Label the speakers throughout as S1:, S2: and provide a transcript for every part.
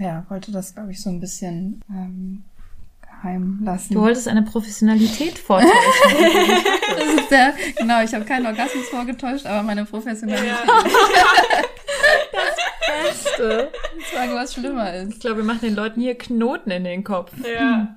S1: ja, wollte das, glaube ich, so ein bisschen ähm, geheim lassen.
S2: Du wolltest eine Professionalität vortäuschen.
S1: das ist der, genau, ich habe keinen Orgasmus vorgetäuscht, aber meine Professionalität.
S2: Ja. das Beste.
S1: Ich sagen, was schlimmer ist.
S2: Ich glaube, wir machen den Leuten hier Knoten in den Kopf.
S3: Ja.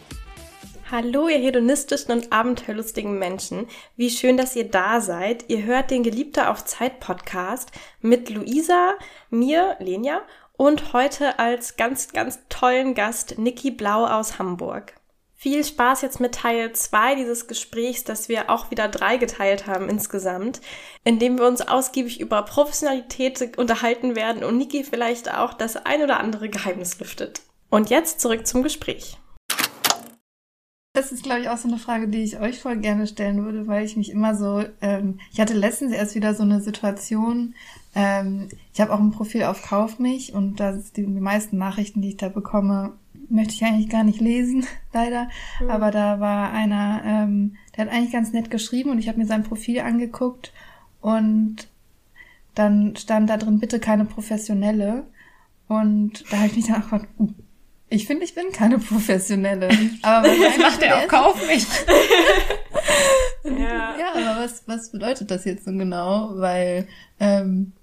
S4: Hallo, ihr hedonistischen und abenteuerlustigen Menschen. Wie schön, dass ihr da seid. Ihr hört den Geliebter auf Zeit Podcast mit Luisa, mir, Lenja und heute als ganz, ganz tollen Gast Niki Blau aus Hamburg. Viel Spaß jetzt mit Teil 2 dieses Gesprächs, das wir auch wieder drei geteilt haben insgesamt, in dem wir uns ausgiebig über Professionalität unterhalten werden und Niki vielleicht auch das ein oder andere Geheimnis lüftet. Und jetzt zurück zum Gespräch.
S1: Das ist, glaube ich, auch so eine Frage, die ich euch voll gerne stellen würde, weil ich mich immer so, ähm, ich hatte letztens erst wieder so eine Situation, ähm, ich habe auch ein Profil auf Kauf mich und da die, die meisten Nachrichten, die ich da bekomme, möchte ich eigentlich gar nicht lesen, leider. Mhm. Aber da war einer, ähm, der hat eigentlich ganz nett geschrieben und ich habe mir sein Profil angeguckt und dann stand da drin, bitte keine Professionelle. Und da habe ich mich dann auch gefragt, uh, ich finde, ich bin keine Professionelle. Aber
S2: was macht er auch Kauf mich?
S1: ja. ja, aber was, was bedeutet das jetzt so genau? Weil, ähm,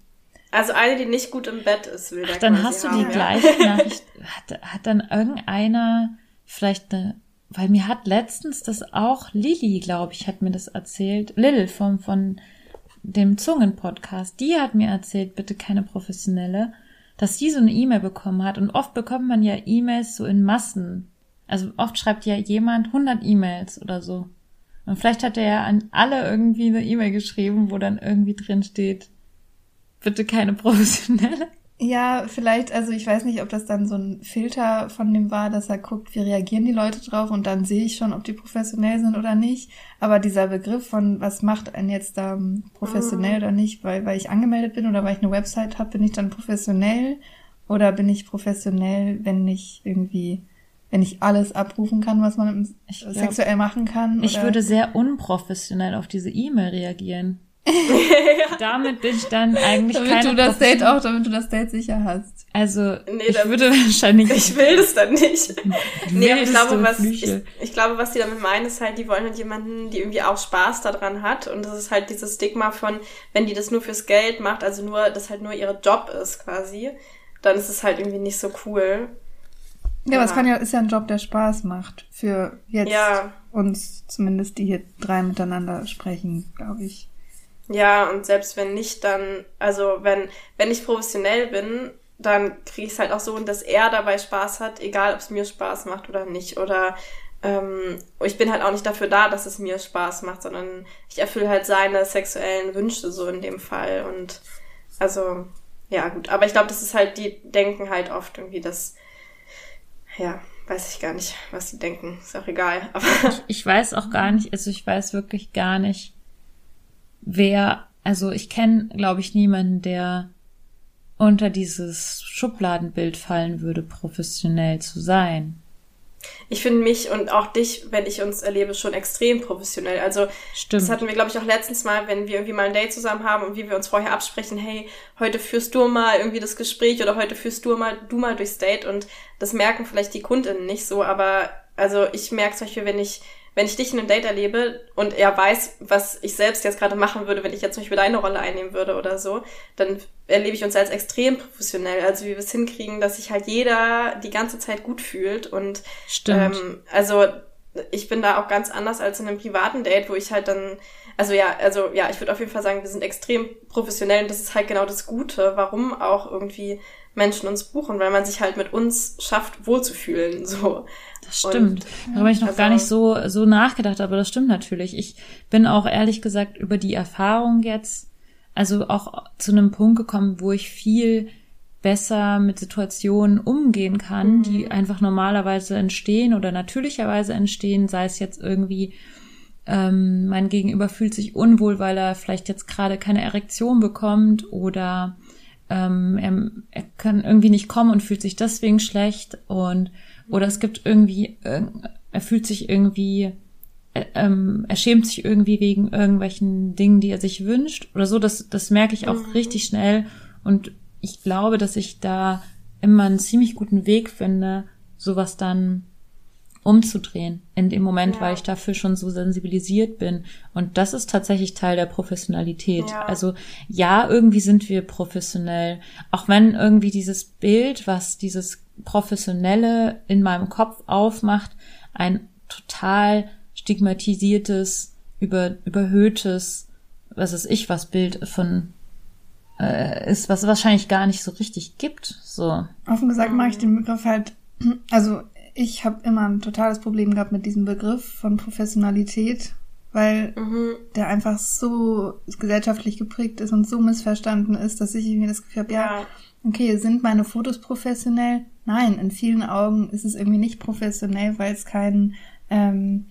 S3: also eine, die nicht gut im Bett ist, will
S2: Ach, dann hast du die ja. gleiche Nachricht. Hat, hat dann irgendeiner vielleicht eine, weil mir hat letztens das auch Lilly, glaube ich, hat mir das erzählt. Lil vom, von dem Zungen-Podcast. Die hat mir erzählt, bitte keine professionelle dass sie so eine E-Mail bekommen hat. Und oft bekommt man ja E-Mails so in Massen. Also oft schreibt ja jemand 100 E-Mails oder so. Und vielleicht hat er ja an alle irgendwie eine E-Mail geschrieben, wo dann irgendwie drin steht, bitte keine professionelle.
S1: Ja, vielleicht, also ich weiß nicht, ob das dann so ein Filter von dem war, dass er guckt, wie reagieren die Leute drauf und dann sehe ich schon, ob die professionell sind oder nicht. Aber dieser Begriff von, was macht einen jetzt da ähm, professionell mhm. oder nicht, weil, weil ich angemeldet bin oder weil ich eine Website habe, bin ich dann professionell oder bin ich professionell, wenn ich irgendwie, wenn ich alles abrufen kann, was man ich sexuell machen kann?
S2: Ich würde sehr unprofessionell auf diese E-Mail reagieren. damit bin ich dann eigentlich
S1: damit
S2: keine
S1: du das Date auch, damit du das Date sicher hast.
S2: Also nee, ich würde wahrscheinlich.
S3: Ich will das dann nicht. nee, aber ich glaube, was ich, ich, glaube, was die damit meinen, ist halt, die wollen halt jemanden, die irgendwie auch Spaß daran hat. Und das ist halt dieses Stigma von, wenn die das nur fürs Geld macht, also nur, das halt nur ihre Job ist quasi, dann ist es halt irgendwie nicht so cool.
S1: Ja, ja, aber es kann ja, ist ja ein Job, der Spaß macht. Für jetzt ja. uns, zumindest die hier drei miteinander sprechen, glaube ich.
S3: Ja, und selbst wenn nicht, dann, also wenn, wenn ich professionell bin, dann kriege ich es halt auch so, dass er dabei Spaß hat, egal ob es mir Spaß macht oder nicht. Oder ähm, ich bin halt auch nicht dafür da, dass es mir Spaß macht, sondern ich erfülle halt seine sexuellen Wünsche so in dem Fall. Und also, ja, gut. Aber ich glaube, das ist halt, die denken halt oft irgendwie, dass, ja, weiß ich gar nicht, was die denken. Ist auch egal. Aber
S2: ich, ich weiß auch gar nicht, also ich weiß wirklich gar nicht, wer, also ich kenne, glaube ich, niemanden, der unter dieses Schubladenbild fallen würde, professionell zu sein.
S3: Ich finde mich und auch dich, wenn ich uns erlebe, schon extrem professionell. Also Stimmt. das hatten wir, glaube ich, auch letztens mal, wenn wir irgendwie mal ein Date zusammen haben und wie wir uns vorher absprechen, hey, heute führst du mal irgendwie das Gespräch oder heute führst du mal du mal durchs Date und das merken vielleicht die Kundinnen nicht so, aber also ich merke zum Beispiel, wenn ich wenn ich dich in einem Date erlebe und er weiß, was ich selbst jetzt gerade machen würde, wenn ich jetzt zum Beispiel deine Rolle einnehmen würde oder so, dann erlebe ich uns als extrem professionell. Also wie wir es hinkriegen, dass sich halt jeder die ganze Zeit gut fühlt und
S2: Stimmt.
S3: Ähm, also ich bin da auch ganz anders als in einem privaten Date, wo ich halt dann, also ja, also ja, ich würde auf jeden Fall sagen, wir sind extrem professionell und das ist halt genau das Gute, warum auch irgendwie Menschen uns buchen, weil man sich halt mit uns schafft, wohlzufühlen, so.
S2: Das stimmt. Und, Darüber habe ich noch also, gar nicht so, so nachgedacht, aber das stimmt natürlich. Ich bin auch ehrlich gesagt über die Erfahrung jetzt, also auch zu einem Punkt gekommen, wo ich viel besser mit Situationen umgehen kann, mhm. die einfach normalerweise entstehen oder natürlicherweise entstehen, sei es jetzt irgendwie, ähm, mein Gegenüber fühlt sich unwohl, weil er vielleicht jetzt gerade keine Erektion bekommt oder ähm, er, er kann irgendwie nicht kommen und fühlt sich deswegen schlecht und oder es gibt irgendwie, äh, er fühlt sich irgendwie, äh, ähm, er schämt sich irgendwie wegen irgendwelchen Dingen, die er sich wünscht oder so. Das, das merke ich auch mhm. richtig schnell und ich glaube, dass ich da immer einen ziemlich guten Weg finde, sowas dann umzudrehen in dem Moment, ja. weil ich dafür schon so sensibilisiert bin. Und das ist tatsächlich Teil der Professionalität. Ja. Also ja, irgendwie sind wir professionell, auch wenn irgendwie dieses Bild, was dieses Professionelle in meinem Kopf aufmacht, ein total stigmatisiertes, über, überhöhtes, was ist ich, was Bild von äh, ist, was es wahrscheinlich gar nicht so richtig gibt. So.
S1: Offen gesagt mag ich den Begriff halt, also ich habe immer ein totales Problem gehabt mit diesem Begriff von Professionalität, weil mhm. der einfach so gesellschaftlich geprägt ist und so missverstanden ist, dass ich irgendwie das Gefühl habe, ja, okay, sind meine Fotos professionell? Nein, in vielen Augen ist es irgendwie nicht professionell, weil es kein ähm,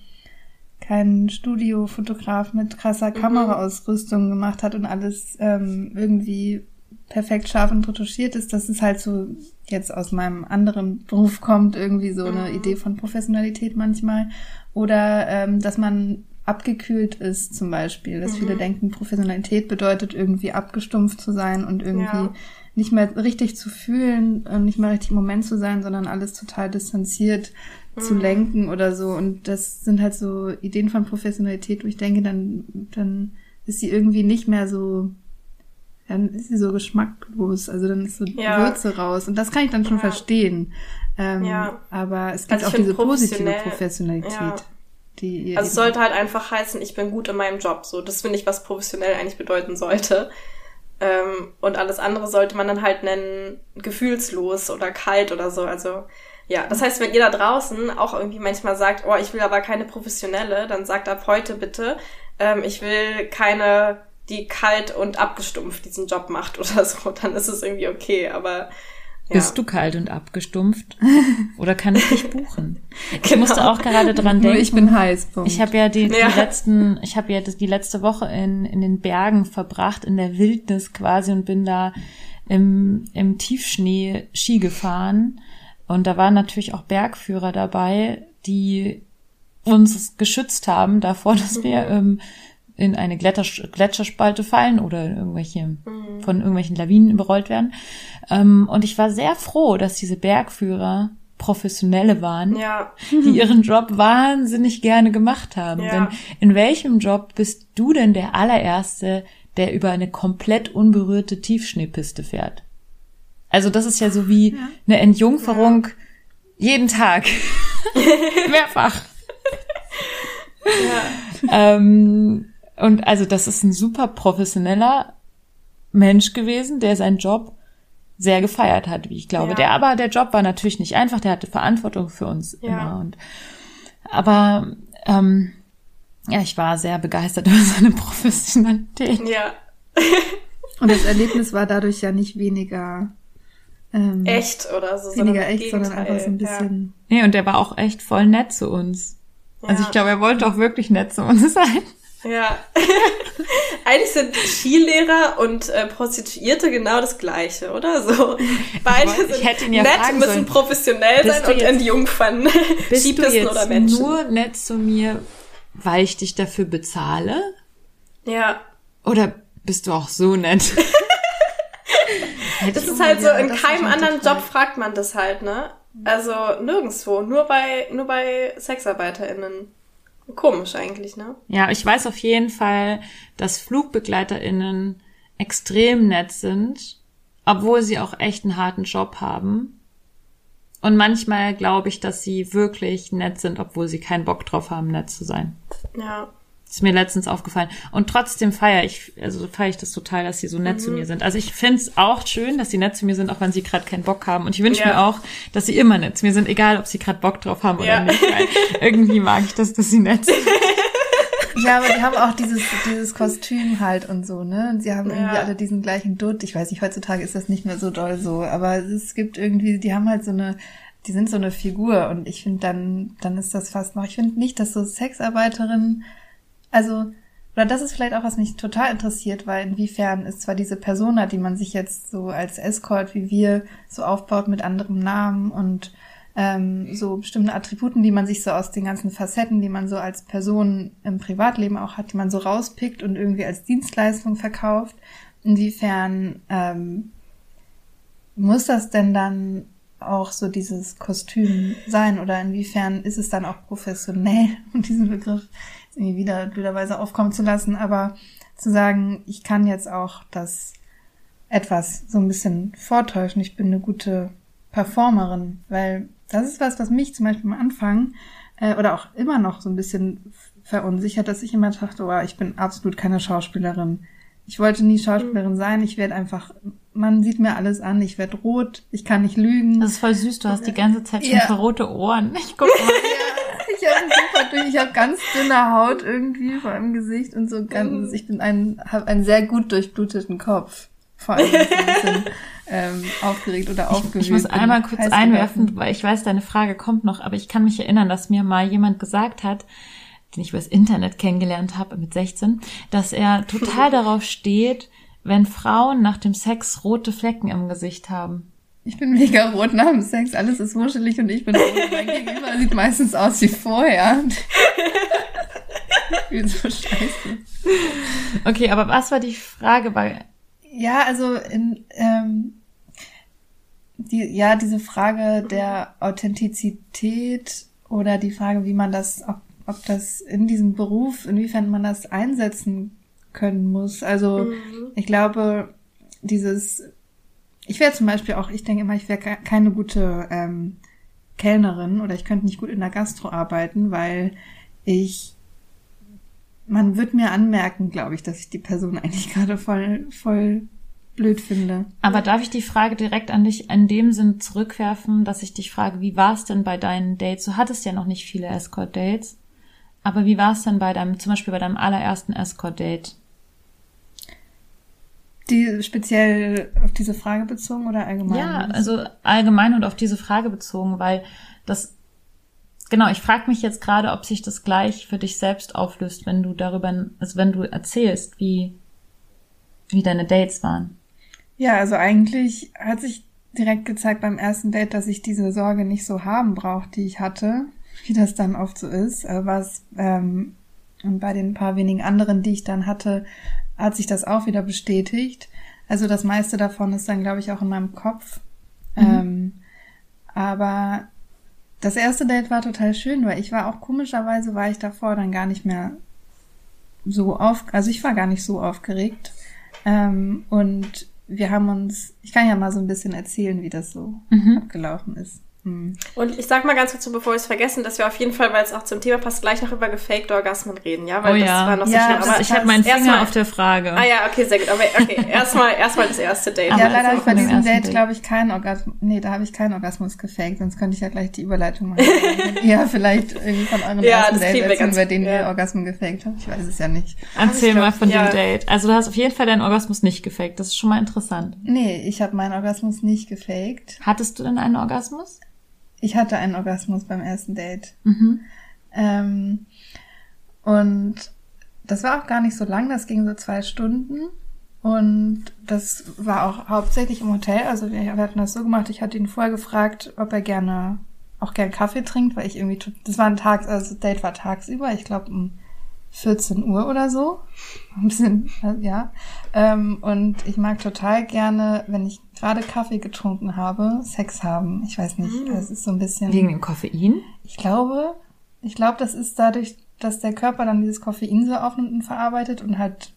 S1: kein Studiofotograf mit krasser mhm. Kameraausrüstung gemacht hat und alles ähm, irgendwie perfekt scharf und retuschiert ist, dass es halt so jetzt aus meinem anderen Beruf kommt, irgendwie so eine mhm. Idee von Professionalität manchmal. Oder ähm, dass man abgekühlt ist zum Beispiel, dass mhm. viele denken, Professionalität bedeutet irgendwie abgestumpft zu sein und irgendwie ja. nicht mehr richtig zu fühlen, und nicht mehr richtig im Moment zu sein, sondern alles total distanziert zu mhm. lenken oder so. Und das sind halt so Ideen von Professionalität, wo ich denke, dann, dann ist sie irgendwie nicht mehr so, dann ist sie so geschmacklos. Also dann ist so ja. Würze raus. Und das kann ich dann schon ja. verstehen. Ähm, ja. Aber es gibt also auch diese positive Professionalität. Ja.
S3: Die also es sollte halt einfach heißen, ich bin gut in meinem Job. So, das finde ich, was professionell eigentlich bedeuten sollte. Ähm, und alles andere sollte man dann halt nennen, gefühlslos oder kalt oder so. Also ja, das heißt, wenn ihr da draußen auch irgendwie manchmal sagt, oh, ich will aber keine professionelle, dann sagt ab heute bitte, ähm, ich will keine, die kalt und abgestumpft diesen Job macht oder so, dann ist es irgendwie okay, aber
S2: ja. Bist du kalt und abgestumpft? Oder kann ich dich buchen? Ich genau. musste auch gerade dran denken.
S1: ich bin heiß.
S2: Punkt. Ich habe ja die, ja. die letzten, ich habe ja das, die letzte Woche in, in den Bergen verbracht, in der Wildnis quasi und bin da im, im Tiefschnee Ski gefahren und da waren natürlich auch Bergführer dabei, die uns geschützt haben davor, dass wir mhm. ähm, in eine Gletscher, Gletscherspalte fallen oder irgendwelche mhm. von irgendwelchen Lawinen überrollt werden. Ähm, und ich war sehr froh, dass diese Bergführer Professionelle waren,
S3: ja.
S2: die ihren Job wahnsinnig gerne gemacht haben. Ja. Denn in welchem Job bist du denn der allererste, der über eine komplett unberührte Tiefschneepiste fährt? Also das ist ja so wie ja. eine Entjungferung ja. jeden Tag. Mehrfach. Ja. ähm, und also das ist ein super professioneller Mensch gewesen, der seinen Job sehr gefeiert hat, wie ich glaube. Ja. Der aber der Job war natürlich nicht einfach, der hatte Verantwortung für uns ja. immer. Und aber ähm, ja, ich war sehr begeistert über seine Professionalität.
S3: Ja.
S1: und das Erlebnis war dadurch ja nicht weniger
S3: ähm, echt oder so.
S1: Weniger echt, sondern einfach so ein bisschen.
S2: Ja. Nee, und der war auch echt voll nett zu uns. Ja. Also ich glaube, er wollte auch wirklich nett zu uns sein.
S3: Ja. Eigentlich sind Skilehrer und äh, Prostituierte genau das Gleiche, oder? So. Beide ich sind hätte ihn ja nett, müssen sollen. professionell bist sein und entjungfern.
S2: Bist Skipisten du jetzt oder Menschen. nur nett zu mir, weil ich dich dafür bezahle?
S3: Ja.
S2: Oder bist du auch so nett?
S3: das ist halt so, in keinem anderen Job fragt man das halt, ne? Also nirgendwo, nur bei, nur bei SexarbeiterInnen. Komisch eigentlich, ne?
S2: Ja, ich weiß auf jeden Fall, dass FlugbegleiterInnen extrem nett sind, obwohl sie auch echt einen harten Job haben. Und manchmal glaube ich, dass sie wirklich nett sind, obwohl sie keinen Bock drauf haben, nett zu sein.
S3: Ja.
S2: Ist mir letztens aufgefallen. Und trotzdem feiere ich, also feiere ich das total, dass sie so nett mhm. zu mir sind. Also ich finde es auch schön, dass sie nett zu mir sind, auch wenn sie gerade keinen Bock haben. Und ich wünsche ja. mir auch, dass sie immer nett zu mir sind, egal ob sie gerade Bock drauf haben ja. oder nicht. Weil irgendwie mag ich das, dass sie nett sind.
S1: Ja, aber die haben auch dieses, dieses Kostüm halt und so, ne? Und sie haben irgendwie ja. alle diesen gleichen Dutt. Ich weiß nicht, heutzutage ist das nicht mehr so doll so, aber es gibt irgendwie, die haben halt so eine, die sind so eine Figur und ich finde dann, dann ist das fast noch, ich finde nicht, dass so Sexarbeiterinnen, also, oder das ist vielleicht auch, was mich total interessiert, weil inwiefern ist zwar diese Persona, die man sich jetzt so als Escort wie wir so aufbaut mit anderem Namen und ähm, so bestimmte Attributen, die man sich so aus den ganzen Facetten, die man so als Person im Privatleben auch hat, die man so rauspickt und irgendwie als Dienstleistung verkauft. Inwiefern ähm, muss das denn dann auch so dieses Kostüm sein oder inwiefern ist es dann auch professionell, um diesen Begriff irgendwie wieder blöderweise aufkommen zu lassen, aber zu sagen, ich kann jetzt auch das etwas so ein bisschen vortäuschen, ich bin eine gute Performerin, weil das ist was, was mich zum Beispiel am Anfang äh, oder auch immer noch so ein bisschen verunsichert, dass ich immer dachte, oh, ich bin absolut keine Schauspielerin. Ich wollte nie Schauspielerin sein. Ich werde einfach, man sieht mir alles an. Ich werde rot. Ich kann nicht lügen.
S2: Das ist voll süß. Du hast die ganze Zeit schon ja. rote Ohren. Ich guck mal.
S1: ich habe super durch. Ich habe ganz dünne Haut irgendwie vor dem Gesicht und so ganz. Mhm. Ich bin ein, habe einen sehr gut durchbluteten Kopf. Vor allem ein bisschen ähm, aufgeregt oder aufgewühlt.
S2: Ich, ich muss einmal kurz einwerfen, weil ich weiß, deine Frage kommt noch, aber ich kann mich erinnern, dass mir mal jemand gesagt hat, den ich übers Internet kennengelernt habe mit 16, dass er total darauf steht, wenn Frauen nach dem Sex rote Flecken im Gesicht haben.
S1: Ich bin mega rot nach dem Sex, alles ist wuschelig und ich bin rot. Mein Gegenüber sieht meistens aus wie vorher. wie so scheiße.
S2: Okay, aber was war die Frage bei
S1: ja, also in, ähm, die, ja, diese Frage der Authentizität oder die Frage, wie man das, ob, ob das in diesem Beruf, inwiefern man das einsetzen können muss. Also mhm. ich glaube, dieses, ich wäre zum Beispiel auch, ich denke immer, ich wäre keine gute ähm, Kellnerin oder ich könnte nicht gut in der Gastro arbeiten, weil ich man wird mir anmerken, glaube ich, dass ich die Person eigentlich gerade voll, voll blöd finde.
S2: Aber darf ich die Frage direkt an dich in dem Sinn zurückwerfen, dass ich dich frage, wie war es denn bei deinen Dates? Du hattest ja noch nicht viele Escort-Dates. Aber wie war es denn bei deinem, zum Beispiel bei deinem allerersten Escort-Date?
S1: Die speziell auf diese Frage bezogen oder allgemein?
S2: Ja, also allgemein und auf diese Frage bezogen, weil das genau, ich frage mich jetzt gerade, ob sich das gleich für dich selbst auflöst, wenn du darüber, also wenn du erzählst, wie, wie deine Dates waren.
S1: Ja, also eigentlich hat sich direkt gezeigt beim ersten Date, dass ich diese Sorge nicht so haben brauche, die ich hatte, wie das dann oft so ist. Was ähm, und bei den paar wenigen anderen, die ich dann hatte, hat sich das auch wieder bestätigt. Also das meiste davon ist dann, glaube ich, auch in meinem Kopf. Mhm. Ähm, aber das erste Date war total schön, weil ich war auch komischerweise war ich davor dann gar nicht mehr so auf, also ich war gar nicht so aufgeregt. Ähm, und wir haben uns, ich kann ja mal so ein bisschen erzählen, wie das so mhm. abgelaufen ist.
S3: Mhm. Und ich sag mal ganz kurz, bevor wir es vergessen, dass wir auf jeden Fall, weil es auch zum Thema passt, gleich noch über gefaked Orgasmen reden, ja? Weil
S2: oh, das ja. war noch so ja, schnell. Aber ich habe meinen Finger mal, auf der Frage.
S3: Ah ja, okay, sehr gut. Aber okay, erstmal erstmal das erste Date.
S1: Ja, leider habe ich bei diesem Date, glaube ich, keinen Orgasmus. Nee, da habe ich keinen Orgasmus gefaked, sonst könnte ich ja gleich die Überleitung machen. ja, vielleicht irgendwie von eurem ja, ersten Date erzählen, bei denen ja. ihr Orgasmus gefaked habt. Ich weiß es ja nicht.
S2: Erzähl mal von ja. dem Date. Also du hast auf jeden Fall deinen Orgasmus nicht gefaked. Das ist schon mal interessant.
S1: Nee, ich habe meinen Orgasmus nicht gefaked.
S2: Hattest du denn einen Orgasmus?
S1: Ich hatte einen Orgasmus beim ersten Date. Mhm. Ähm, und das war auch gar nicht so lang, das ging so zwei Stunden. Und das war auch hauptsächlich im Hotel. Also wir, wir hatten das so gemacht, ich hatte ihn vorher gefragt, ob er gerne auch gern Kaffee trinkt, weil ich irgendwie, das war ein Tag, also das Date war tagsüber, ich glaube um 14 Uhr oder so. Ein bisschen, ja. Ähm, und ich mag total gerne, wenn ich gerade Kaffee getrunken habe, Sex haben. Ich weiß nicht, mhm. das ist so ein bisschen.
S2: Wegen dem Koffein?
S1: Ich glaube, ich glaube, das ist dadurch, dass der Körper dann dieses Koffein so aufnimmt und verarbeitet und halt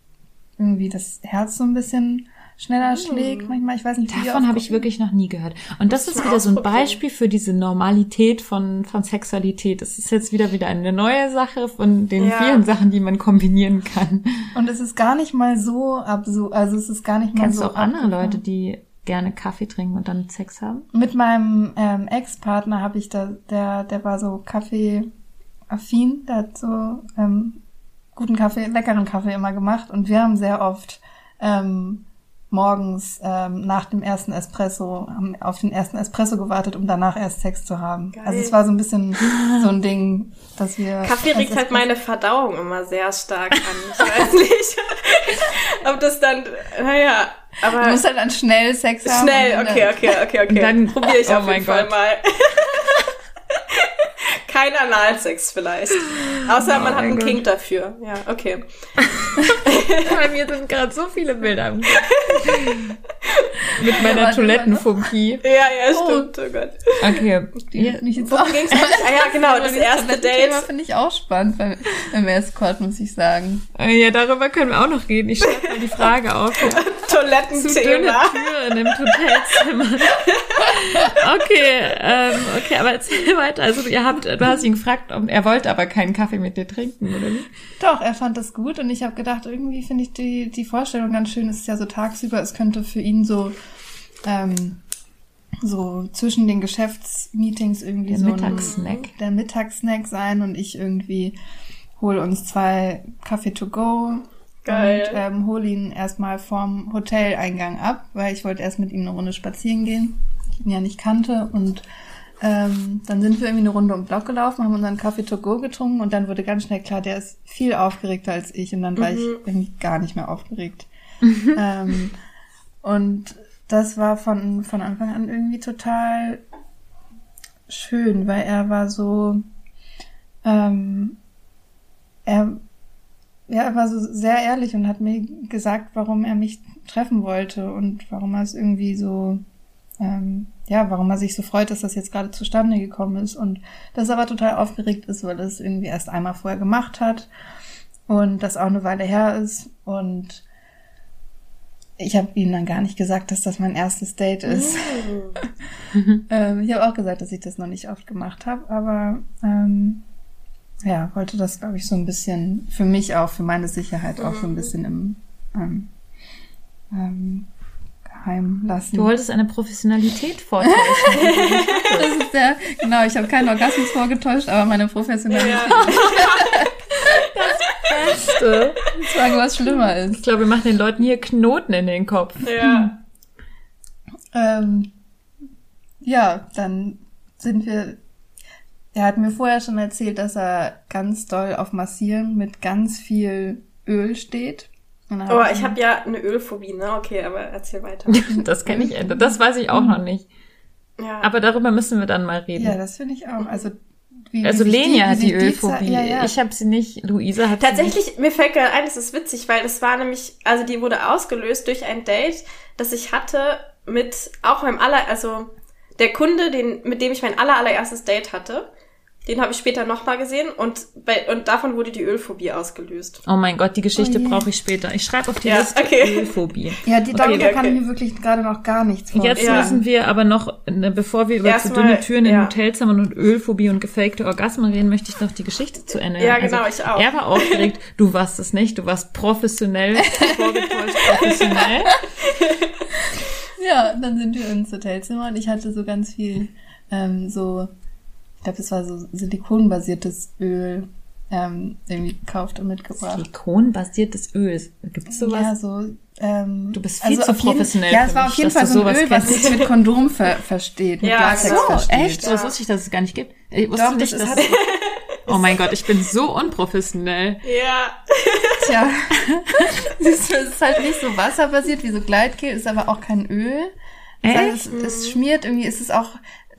S1: irgendwie das Herz so ein bisschen schneller schlägt manchmal. Ich weiß nicht, wie
S2: Davon habe ich wirklich noch nie gehört. Und das, ist wieder so ein Beispiel für diese Normalität von, von Sexualität. Es ist jetzt wieder wieder eine neue Sache von den
S3: Ja.
S2: vielen Sachen, die man kombinieren kann.
S1: Und es ist gar nicht mal so absurd. Also es ist gar nicht mal
S2: Kennst
S1: so
S2: du auch andere. Leute, die gerne Kaffee trinken und dann Sex haben?
S1: Mit meinem ähm, Ex-Partner habe ich da, der, der war so Kaffee-affin, der hat so ähm, guten Kaffee, leckeren Kaffee immer gemacht und wir haben sehr oft ähm, morgens ähm, nach dem ersten Espresso, haben auf den ersten Espresso gewartet, um danach erst Sex zu haben.
S3: Geil.
S1: Also es war so ein bisschen so ein Ding, dass wir...
S3: Kaffee regt halt meine Verdauung immer sehr stark an. Ich weiß nicht, ob das dann, naja, aber
S1: Du musst halt dann schnell Sex haben.
S3: schnell, okay, okay, okay, okay.
S2: Und dann-
S3: probiere ich
S2: Oh
S3: auf
S2: mein
S3: jeden Fall
S2: Gott.
S3: mal. Kein Analsex vielleicht. Außer
S2: Oh
S3: man hat einen
S2: Gott.
S3: Kink dafür. Ja, okay.
S2: Bei mir sind gerade so viele Bilder im. Mit meiner
S1: warte,
S2: Toilettenphobie.
S3: Ja, ja, stimmt. Oh Gott.
S2: Okay.
S1: Hat mich jetzt auch
S3: Ging's eigentlich? Ah ja, genau, das erste Date.
S1: Finde ich auch spannend beim, beim Escort, muss ich sagen.
S2: Äh, Ja, darüber können wir auch noch reden. Ich schreibe mal die Frage auf. Zu dünne
S3: Toilettenthema.
S2: Türen im Hotelzimmer. Okay, ähm, okay, aber erzähl weiter. Also ihr habt, du hast ihn gefragt, ob, er wollte aber keinen Kaffee mit dir trinken, oder nicht?
S1: Doch, er fand das gut und ich habe gedacht, irgendwie finde ich die, die Vorstellung ganz schön. Es ist ja so tagsüber, es könnte für ihn so, ähm, so zwischen den Geschäftsmeetings irgendwie
S2: Der
S1: so
S2: Mittagssnack.
S1: Ein, der Mittagssnack sein und ich irgendwie hol uns zwei Kaffee to go.
S3: Geil.
S1: Und ähm, hol ihn erstmal vorm Hoteleingang ab, weil ich wollte erst mit ihm eine Runde spazieren gehen, ich ihn ja nicht kannte. Und ähm, dann sind wir irgendwie eine Runde um den Block gelaufen, haben unseren Kaffee to go getrunken und dann wurde ganz schnell klar, der ist viel aufgeregter als ich und dann war ich irgendwie gar nicht mehr aufgeregt. ähm, und das war von, von Anfang an irgendwie total schön, weil er war so, ähm, er, ja, er war so sehr ehrlich und hat mir gesagt, warum er mich treffen wollte und warum er es irgendwie so, ähm, ja, warum er sich so freut, dass das jetzt gerade zustande gekommen ist und dass er aber total aufgeregt ist, weil er es irgendwie erst einmal vorher gemacht hat und das auch eine Weile her ist. Und ich habe ihm dann gar nicht gesagt, dass das mein erstes Date ist. ähm, ich habe auch gesagt, dass ich das noch nicht oft gemacht habe, aber ähm, ja, wollte das, glaube ich, so ein bisschen für mich auch, für meine Sicherheit auch so ein bisschen im ähm, ähm, geheim lassen.
S2: Du wolltest eine Professionalität vortäuschen.
S1: das ist der, genau, ich habe keinen Orgasmus vorgetäuscht, aber meine Professionalität
S2: Beste.
S1: zu sagen, was schlimmer ist.
S2: Ich glaube, wir machen den Leuten hier Knoten in den Kopf.
S3: Ja.
S1: Ähm, ja, dann sind wir. Er hat mir vorher schon erzählt, dass er ganz doll auf Massieren mit ganz viel Öl steht.
S3: Oh, ich habe ja eine Ölphobie, ne? Okay, aber erzähl weiter.
S2: Das kenne ich, das weiß ich auch noch nicht.
S3: Ja.
S2: Aber darüber müssen wir dann mal reden.
S1: Ja, das finde ich auch. Also, wie,
S2: also
S1: wie
S2: Lenia
S1: wie
S2: hat die Ölphobie.
S1: Ja, ja.
S2: Ich habe sie nicht. Luisa hat sie
S3: Tatsächlich, mir fällt gerade ein, das ist witzig, weil das war nämlich, also die wurde ausgelöst durch ein Date, das ich hatte mit auch meinem aller, also der Kunde, den, mit dem ich mein aller, allererstes Date hatte, den habe ich später nochmal gesehen und, bei, und davon wurde die Ölphobie ausgelöst.
S2: Oh mein Gott, die Geschichte
S1: Oh
S2: brauche ich später. Ich schreibe auf die
S3: Ja,
S2: Liste
S3: okay.
S2: Ölphobie.
S1: ja, die
S2: Okay,
S1: darüber
S3: okay.
S1: kann ich mir wirklich gerade noch gar nichts vorstellen.
S2: Jetzt
S3: Ja.
S2: müssen wir aber noch, ne, bevor wir über zu dünne Türen in
S3: ja.
S2: Hotelzimmern und Ölphobie und gefakte Orgasmen reden, möchte ich noch die Geschichte zu Ende
S3: Ja, genau,
S2: also,
S3: ich auch.
S2: Er war aufgeregt, du warst es nicht, du warst professionell, vorgetäuscht professionell.
S1: Ja, dann sind wir ins Hotelzimmer und ich hatte so ganz viel ähm, so, ich glaube, es war so silikonbasiertes Öl ähm, irgendwie gekauft und mitgebracht.
S2: Silikonbasiertes Öl. Gibt's sowas?
S1: Ja, so. Ähm,
S2: Du bist viel zu
S1: auf jeden-
S2: professionell
S1: Ja, es war auf jeden Fall so ein Öl, was
S2: kennst.
S1: sich mit Kondom ver versteht, mit
S3: Ja,
S1: Latex
S3: so,
S1: versteht.
S2: Echt? So, das wusste ich, dass es gar nicht gibt. Ich wusste
S1: Doch,
S2: nicht,
S1: das
S2: dass
S1: ist-
S2: Oh mein Gott, ich bin so unprofessionell.
S3: Ja.
S1: Tja, Siehst du, es ist halt nicht so wasserbasiert wie so Gleitgel, ist aber auch kein Öl. Das heißt, es, es schmiert irgendwie, ist es auch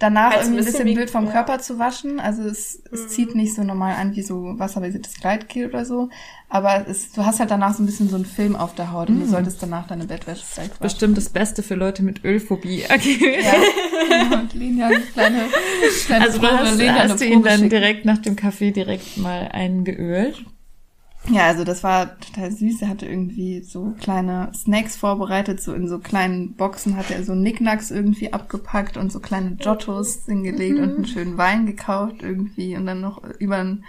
S1: danach irgendwie ein
S3: bisschen
S1: Bild vom
S3: ja.
S1: Körper zu waschen. Also es, es zieht nicht so normal an wie so wasserbasiertes Gleitgel oder so. Aber es, du hast halt danach so ein bisschen so einen Film auf der Haut und du solltest danach deine Bettwäsche vielleicht waschen.
S2: Bestimmt das Beste für Leute mit Ölphobie. Okay.
S1: Ja, und Lenia, eine kleine, kleine
S2: Also
S1: Probe,
S2: hast,
S1: Lenia
S2: hast du ihn
S1: Probe
S2: dann
S1: schicken.
S2: direkt nach dem Kaffee direkt mal eingeölt?
S1: Ja, also das war total süß. Er hatte irgendwie so kleine Snacks vorbereitet, so in so kleinen Boxen hat er so Nicknacks irgendwie abgepackt und so kleine Giottos hingelegt mhm. und einen schönen Wein gekauft irgendwie und dann noch über ein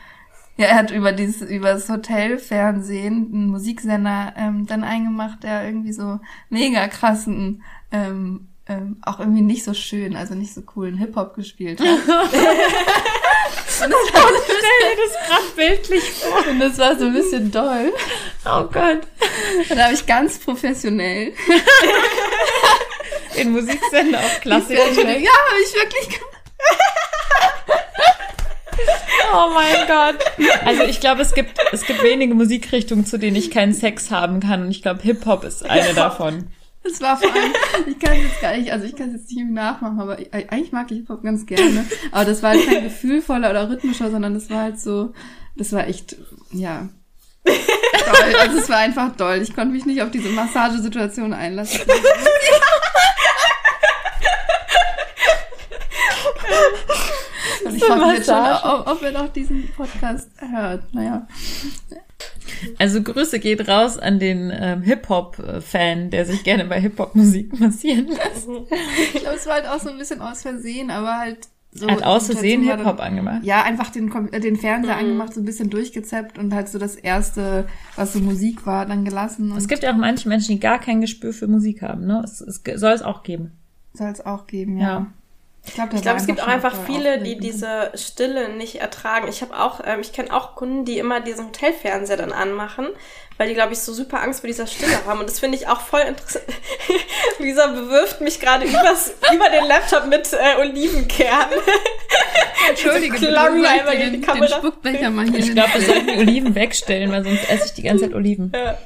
S1: ja, er hat über dieses, über das Hotelfernsehen einen Musiksender ähm, dann eingemacht, der irgendwie so mega krassen ähm, ähm, auch irgendwie nicht so schön, also nicht so coolen Hip-Hop gespielt hat. Und das war so stell dir das gerade bildlich vor. Und das war so ein bisschen doll.
S2: Oh Gott.
S1: Und da habe ich ganz professionell
S2: den Musiksender auf Klassik. Ja,
S1: habe ich wirklich
S2: Oh mein Gott. Also ich glaube, es gibt, es gibt wenige Musikrichtungen, zu denen ich keinen Sex haben kann. Und ich glaube, Hip-Hop ist eine ja. davon.
S1: Es war vor allem, ich kann es jetzt gar nicht, also ich kann es jetzt nicht nachmachen, aber ich, eigentlich mag ich Hip-Hop ganz gerne. Aber das war halt kein gefühlvoller oder rhythmischer, sondern das war halt so, das war echt, ja. Doll. Also es war einfach doll. Ich konnte mich nicht auf diese Massagesituation einlassen. Und ich mich jetzt schon, ob, ob er noch diesen Podcast hört. Naja.
S2: Also Grüße geht raus an den ähm, Hip-Hop-Fan, der sich gerne bei Hip-Hop-Musik massieren lässt.
S1: ich glaube, es war halt auch so ein bisschen aus Versehen, aber halt so.
S2: Hat aus Versehen Hip-Hop angemacht?
S1: Ja, einfach den, äh, den Fernseher mhm. angemacht, so ein bisschen durchgezappt und halt so das erste, was so Musik war, dann gelassen.
S2: es gibt ja auch manche Menschen, die gar kein Gespür für Musik haben, ne? Es, es soll es auch geben.
S1: Soll es auch geben, ja. ja.
S3: Ich glaube, glaub, es gibt auch einfach viele, die diese Stille nicht ertragen. Ich habe auch, ähm, ich kenne auch Kunden, die immer diesen Hotelfernseher dann anmachen, weil die, glaube ich, so super Angst vor dieser Stille haben. Und das finde ich auch voll interessant. Lisa bewirft mich gerade über den Laptop mit äh, Olivenkern.
S1: Entschuldige, bitte, einmal den, die Kamera. Den Spuckbecher
S2: mal hier Ich glaube, wir sollten die Oliven wegstellen, weil sonst esse ich die ganze Zeit Oliven.
S3: Ja.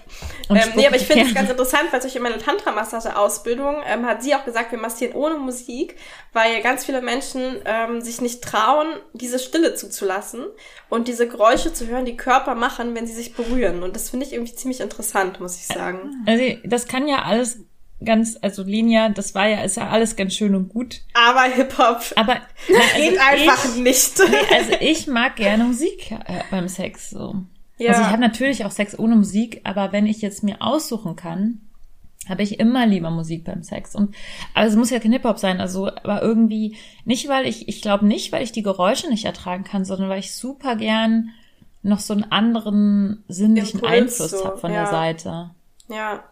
S3: Ähm, nee, aber ich finde es ganz interessant, weil durch meine Tantra-Massage-Ausbildung ähm, hat sie auch gesagt, wir massieren ohne Musik, weil ganz viele Menschen ähm, sich nicht trauen, diese Stille zuzulassen und diese Geräusche zu hören, die Körper machen, wenn sie sich berühren. Und das finde ich irgendwie ziemlich interessant, muss ich sagen.
S2: Also das kann ja alles ganz, also Linia, das war ja, ist ja alles ganz schön und gut.
S3: Aber Hip-Hop.
S2: Aber
S3: na, also geht einfach
S2: ich,
S3: nicht.
S2: Nee, also ich mag gerne Musik äh, beim Sex so. Ja. Also ich habe natürlich auch Sex ohne Musik, aber wenn ich jetzt mir aussuchen kann, habe ich immer lieber Musik beim Sex. Und aber es muss ja kein Hip-Hop sein, also aber irgendwie nicht, weil ich, ich glaube nicht, weil ich die Geräusche nicht ertragen kann, sondern weil ich super gern noch so einen anderen sinnlichen Impuls Einfluss so, habe von ja. der Seite.
S3: Ja,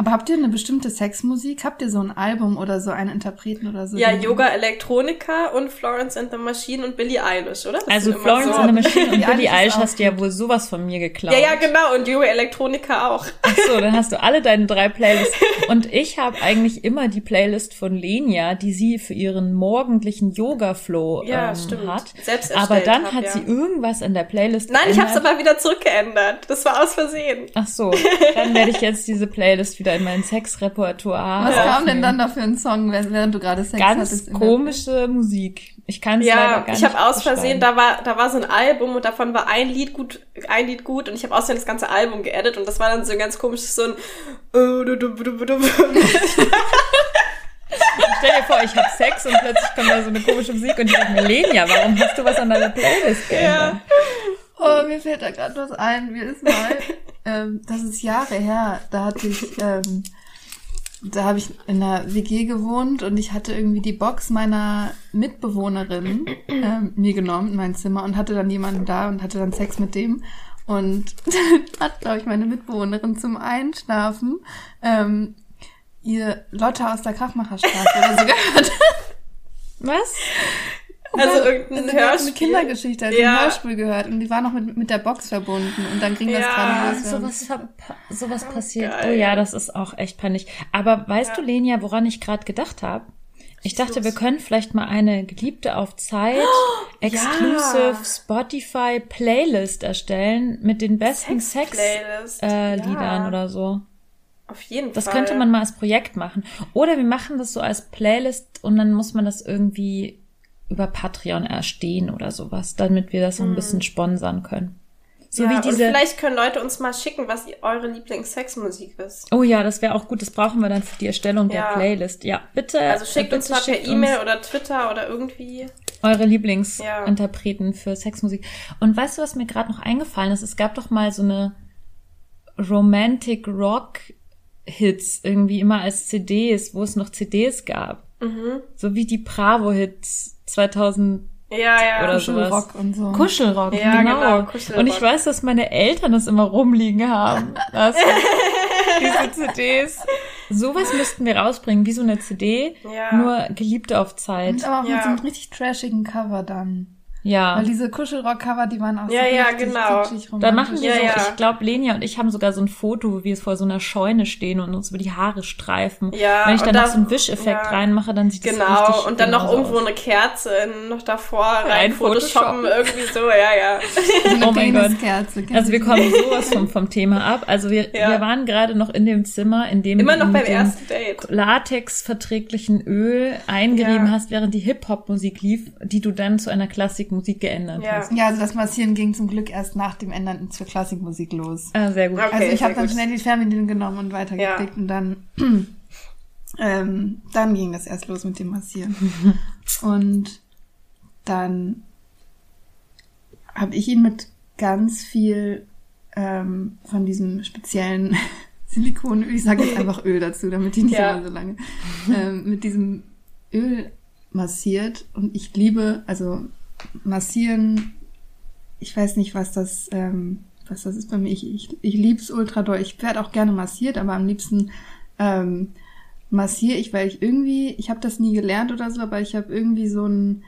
S1: aber habt ihr eine bestimmte Sexmusik? Habt ihr so ein Album oder so einen Interpreten oder so?
S3: Ja, Yoga Electronica und Florence and the Machine und Billie Eilish, oder? Das
S2: also Florence so. and the Machine und Billie Eilish hast du ja wohl sowas von mir geklaut.
S3: Ja, ja, genau. Und Yoga Electronica auch.
S2: Ach so, dann hast du alle deine drei Playlists. Und ich habe eigentlich immer die Playlist von Lenia, die sie für ihren morgendlichen Yoga-Flow
S3: ja,
S2: ähm, hat.
S3: Selbst
S2: aber dann
S3: hab,
S2: hat
S3: ja.
S2: sie irgendwas in der Playlist
S3: Nein, geändert. ich habe es aber wieder zurückgeändert. Das war aus Versehen.
S2: Ach so, dann werde ich jetzt diese Playlist wieder wieder in mein Sexrepertoire.
S1: Was kam denn dann da für ein Song, während du gerade Sex
S2: Ganz
S1: hattest?
S2: Ganz komische Musik. Ich kann es ja, leider gar
S3: ich habe aus Versehen, da war da war so ein Album und davon war ein Lied gut, ein Lied gut und ich habe aus Versehen das ganze Album geedit und das war dann so ein ganz komisches so ein Stell
S2: dir vor, ich habe Sex und plötzlich kommt da so eine komische Musik und ich sage mir, Lenia, warum hast du was an deiner Playlist geändert? Ja.
S1: Oh, mir fällt da gerade was ein. Mir ist mal, ähm, das ist Jahre her, da hatte ich, ähm, da habe ich in einer WG gewohnt und ich hatte irgendwie die Box meiner Mitbewohnerin ähm, mir genommen in mein Zimmer und hatte dann jemanden da und hatte dann Sex mit dem. Und hat, glaube ich, meine Mitbewohnerin zum Einschlafen ähm, ihr Lotte aus der Krachmacherstraße oder so gehört.
S2: Was?
S3: Also irgendein also Hörspiel.
S1: eine Kindergeschichte, also ja. ein Hörspiel gehört und die war noch mit, mit der Box verbunden und dann ging ja. das gerade los.
S2: Sowas, sowas oh, passiert. Geil. Oh ja, das ist auch echt peinlich. Aber weißt ja. du, Lenia, woran ich gerade gedacht habe? Ich dachte, wir können vielleicht mal eine geliebte auf Zeit oh, exclusive ja. Spotify Playlist erstellen mit den besten Sex, Sex äh, Liedern oder so.
S3: Auf jeden
S2: das
S3: Fall.
S2: Das könnte man mal als Projekt machen. Oder wir machen das so als Playlist und dann muss man das irgendwie über Patreon erstehen oder sowas, damit wir das so ein mhm. bisschen sponsern können. So
S3: ja,
S2: wie diese.
S3: Und vielleicht können Leute uns mal schicken, was eure Lieblings-Sexmusik ist.
S2: Oh ja, das wäre auch gut. Das brauchen wir dann für die Erstellung
S3: Ja.
S2: der Playlist. Ja, bitte.
S3: Also schickt
S2: bitte
S3: uns mal per E-Mail oder Twitter oder irgendwie.
S2: Eure
S3: Ja.
S2: Lieblingsinterpreten für Sexmusik. Und weißt du, was mir gerade noch eingefallen ist? Es gab doch mal so eine Romantic Rock Hits irgendwie immer als CDs, wo es noch CDs gab.
S3: Mhm.
S2: So wie die Bravo Hits 2000
S3: Ja, ja.
S2: oder sowas.
S1: Kuschelrock und so.
S2: Kuschelrock,
S3: Ja,
S2: genau.
S3: genau, Kuschelrock.
S2: Und ich weiß, dass meine Eltern das immer rumliegen haben. Das, diese CDs. Sowas müssten wir rausbringen, wie so eine CD,
S3: Ja.
S2: nur Geliebte auf Zeit.
S1: Und aber auch
S3: Ja.
S1: mit so einem richtig trashigen Cover dann.
S2: Ja.
S1: Weil diese Kuschelrock-Cover, die waren auch
S3: Ja,
S1: so
S3: ja,
S1: richtig
S3: genau.
S1: kitschig
S2: Dann machen
S1: romantisch.
S2: wir
S3: Ja,
S2: so,
S3: ja.
S2: ich glaube, Lenia und ich haben sogar so ein Foto, wo wir vor so einer Scheune stehen und uns über die Haare streifen.
S3: Ja,
S2: Wenn ich dann
S3: da-
S2: noch so einen Wischeffekt
S3: ja.
S2: reinmache, dann sieht das
S3: Genau,
S2: richtig
S3: und dann noch irgendwo
S2: aus.
S3: eine Kerze noch davor rein
S2: Rein
S3: photoshoppen, irgendwie so, ja, ja.
S1: So eine
S2: Oh mein Gott. Also wir kommen sowas vom, vom Thema ab. Also wir,
S3: Ja.
S2: wir waren gerade noch in dem Zimmer, in dem
S3: Immer
S2: du
S3: noch
S2: mit
S3: beim ersten Date.
S2: Latex-verträglichen Öl eingerieben
S3: Ja.
S2: hast, während die Hip-Hop-Musik lief, die du dann zu einer Klassikmusik geändert
S3: Ja.
S2: hast.
S1: Ja, also das Massieren ging zum Glück erst nach dem Ändern zur Klassikmusik los.
S2: Ah, sehr gut.
S3: Okay,
S1: also ich habe dann
S3: gut.
S1: schnell die Fernbedienung genommen und weitergeklickt und dann ähm, dann ging das erst los mit dem Massieren. und dann habe ich ihn mit ganz viel ähm, von diesem speziellen Silikonöl, ich sage jetzt einfach Öl dazu, damit ich nicht
S3: Ja.
S1: immer so lange, ähm, mit diesem Öl massiert und ich liebe, also massieren, ich weiß nicht, was das, ähm, was das ist bei mir. Ich, ich, ich lieb's ultra doll. Ich werde auch gerne massiert, aber am liebsten ähm, massiere ich, weil ich irgendwie, ich habe das nie gelernt oder so, aber ich habe irgendwie so ein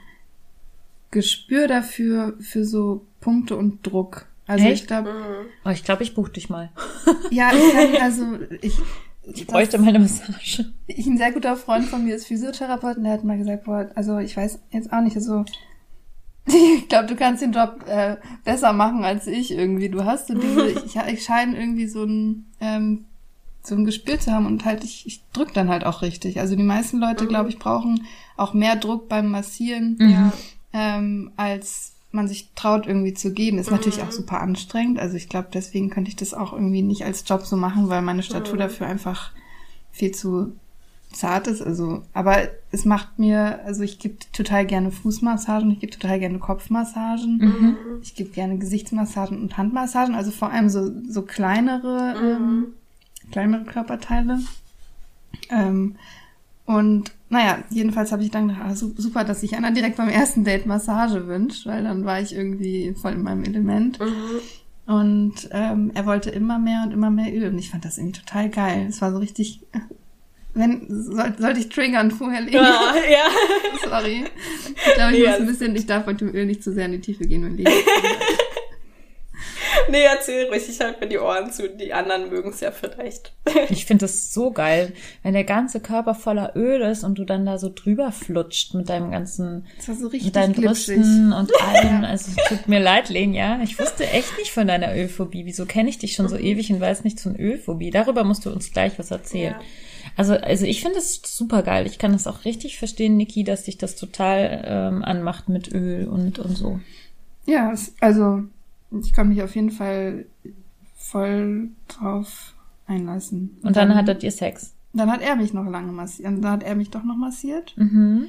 S1: Gespür dafür, für so Punkte und Druck. Also
S2: Echt?
S1: ich glaube,
S3: Mhm.
S2: Oh, ich glaube, ich buch dich mal.
S1: ja, ich kann, also ich,
S2: Ich bräuchte mal eine Massage.
S1: ich, ein sehr guter Freund von mir ist Physiotherapeut und der hat mal gesagt, boah, also ich weiß jetzt auch nicht, also ich glaube, du kannst den Job äh, besser machen als ich irgendwie. Du hast so diese, ich, ich scheine irgendwie so ein ähm, so ein Gespür zu haben und halt ich, ich drück dann halt auch richtig. Also die meisten Leute, glaube ich, brauchen auch mehr Druck beim Massieren,
S2: Ja.
S1: ähm, als man sich traut irgendwie zu geben. Ist natürlich auch super anstrengend. Also ich glaube, deswegen könnte ich das auch irgendwie nicht als Job so machen, weil meine Statur dafür einfach viel zu zart ist. Also, aber es macht mir, also ich gebe total gerne Fußmassagen, ich gebe total gerne Kopfmassagen, ich gebe gerne Gesichtsmassagen und Handmassagen, also vor allem so, so kleinere, ähm, kleinere Körperteile. Ähm, und naja, jedenfalls habe ich dann gedacht, ah, su- super, dass sich einer direkt beim ersten Date Massage wünscht, weil dann war ich irgendwie voll in meinem Element. Und ähm, er wollte immer mehr und immer mehr Öl. Und ich fand das irgendwie total geil. Es war so richtig. Wenn, soll, sollte ich triggern vorher legen?
S3: Ja, ja.
S1: Sorry. Ich glaube, ich
S3: Nee,
S1: muss ein bisschen, ich darf mit dem Öl nicht zu sehr in die Tiefe gehen und legen.
S3: Nee, erzähl ruhig, ich halte mir die Ohren zu, die anderen mögen es ja vielleicht.
S2: Ich finde das so geil, wenn der ganze Körper voller Öl ist und du dann da so drüber flutscht mit deinem ganzen,
S1: Das war so richtig
S2: mit deinen
S1: glitschig.
S2: Brüsten und allem. Also es tut mir leid, Lenia. Ich wusste echt nicht von deiner Ölphobie. Wieso kenne ich dich schon so ewig und weiß nichts von Ölphobie? Darüber musst du uns gleich was erzählen.
S3: Ja.
S2: Also, also ich finde das super geil. Ich kann das auch richtig verstehen, Niki, dass dich das total ähm, anmacht mit Öl und, und so.
S1: Ja, es, also ich kann mich auf jeden Fall voll drauf einlassen.
S2: Und dann hattet ihr Sex.
S1: Dann hat er mich noch lange massiert. Dann hat er mich doch noch massiert.
S2: Mhm.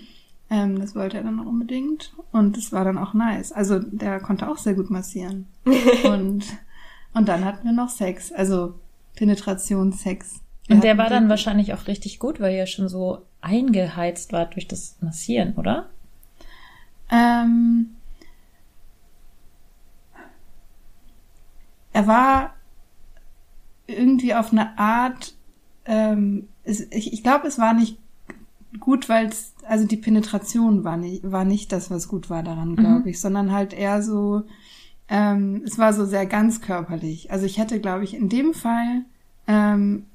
S1: Ähm, das wollte er dann noch unbedingt. Und es war dann auch nice. Also der konnte auch sehr gut massieren. und, und dann hatten wir noch Sex. Also Penetrationssex. Wir
S2: Und der
S1: hatten
S2: war dann wahrscheinlich auch richtig gut, weil ihr schon so eingeheizt wart durch das Massieren, oder?
S1: Ähm, er war irgendwie auf eine Art, ähm, ich, ich glaube, es war nicht gut, weil es, also die Penetration war nicht, war nicht das, was gut war daran, glaube ich, sondern halt eher so, ähm, es war so sehr ganz körperlich. Also ich hätte, glaube ich, in dem Fall, ähm,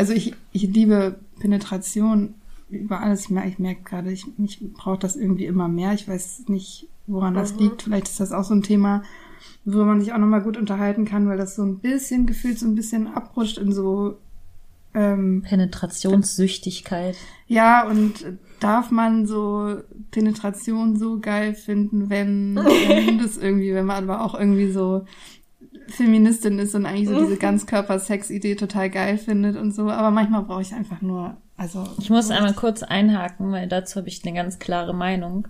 S1: also ich, ich liebe Penetration über alles. Ich merke, ich merke gerade, ich, ich brauche das irgendwie immer mehr. Ich weiß nicht, woran das liegt. Vielleicht ist das auch so ein Thema, worüber man sich auch nochmal gut unterhalten kann, weil das so ein bisschen gefühlt so ein bisschen abrutscht in so ähm,
S2: Penetrationssüchtigkeit.
S1: ja, und darf man so Penetration so geil finden, wenn, wenn das irgendwie, wenn man aber auch irgendwie so Feministin ist und eigentlich so diese Ganzkörper-Sex-Idee total geil findet und so. Aber manchmal brauche ich einfach nur, also.
S2: Ich muss einmal kurz einhaken, weil dazu habe ich eine ganz klare Meinung.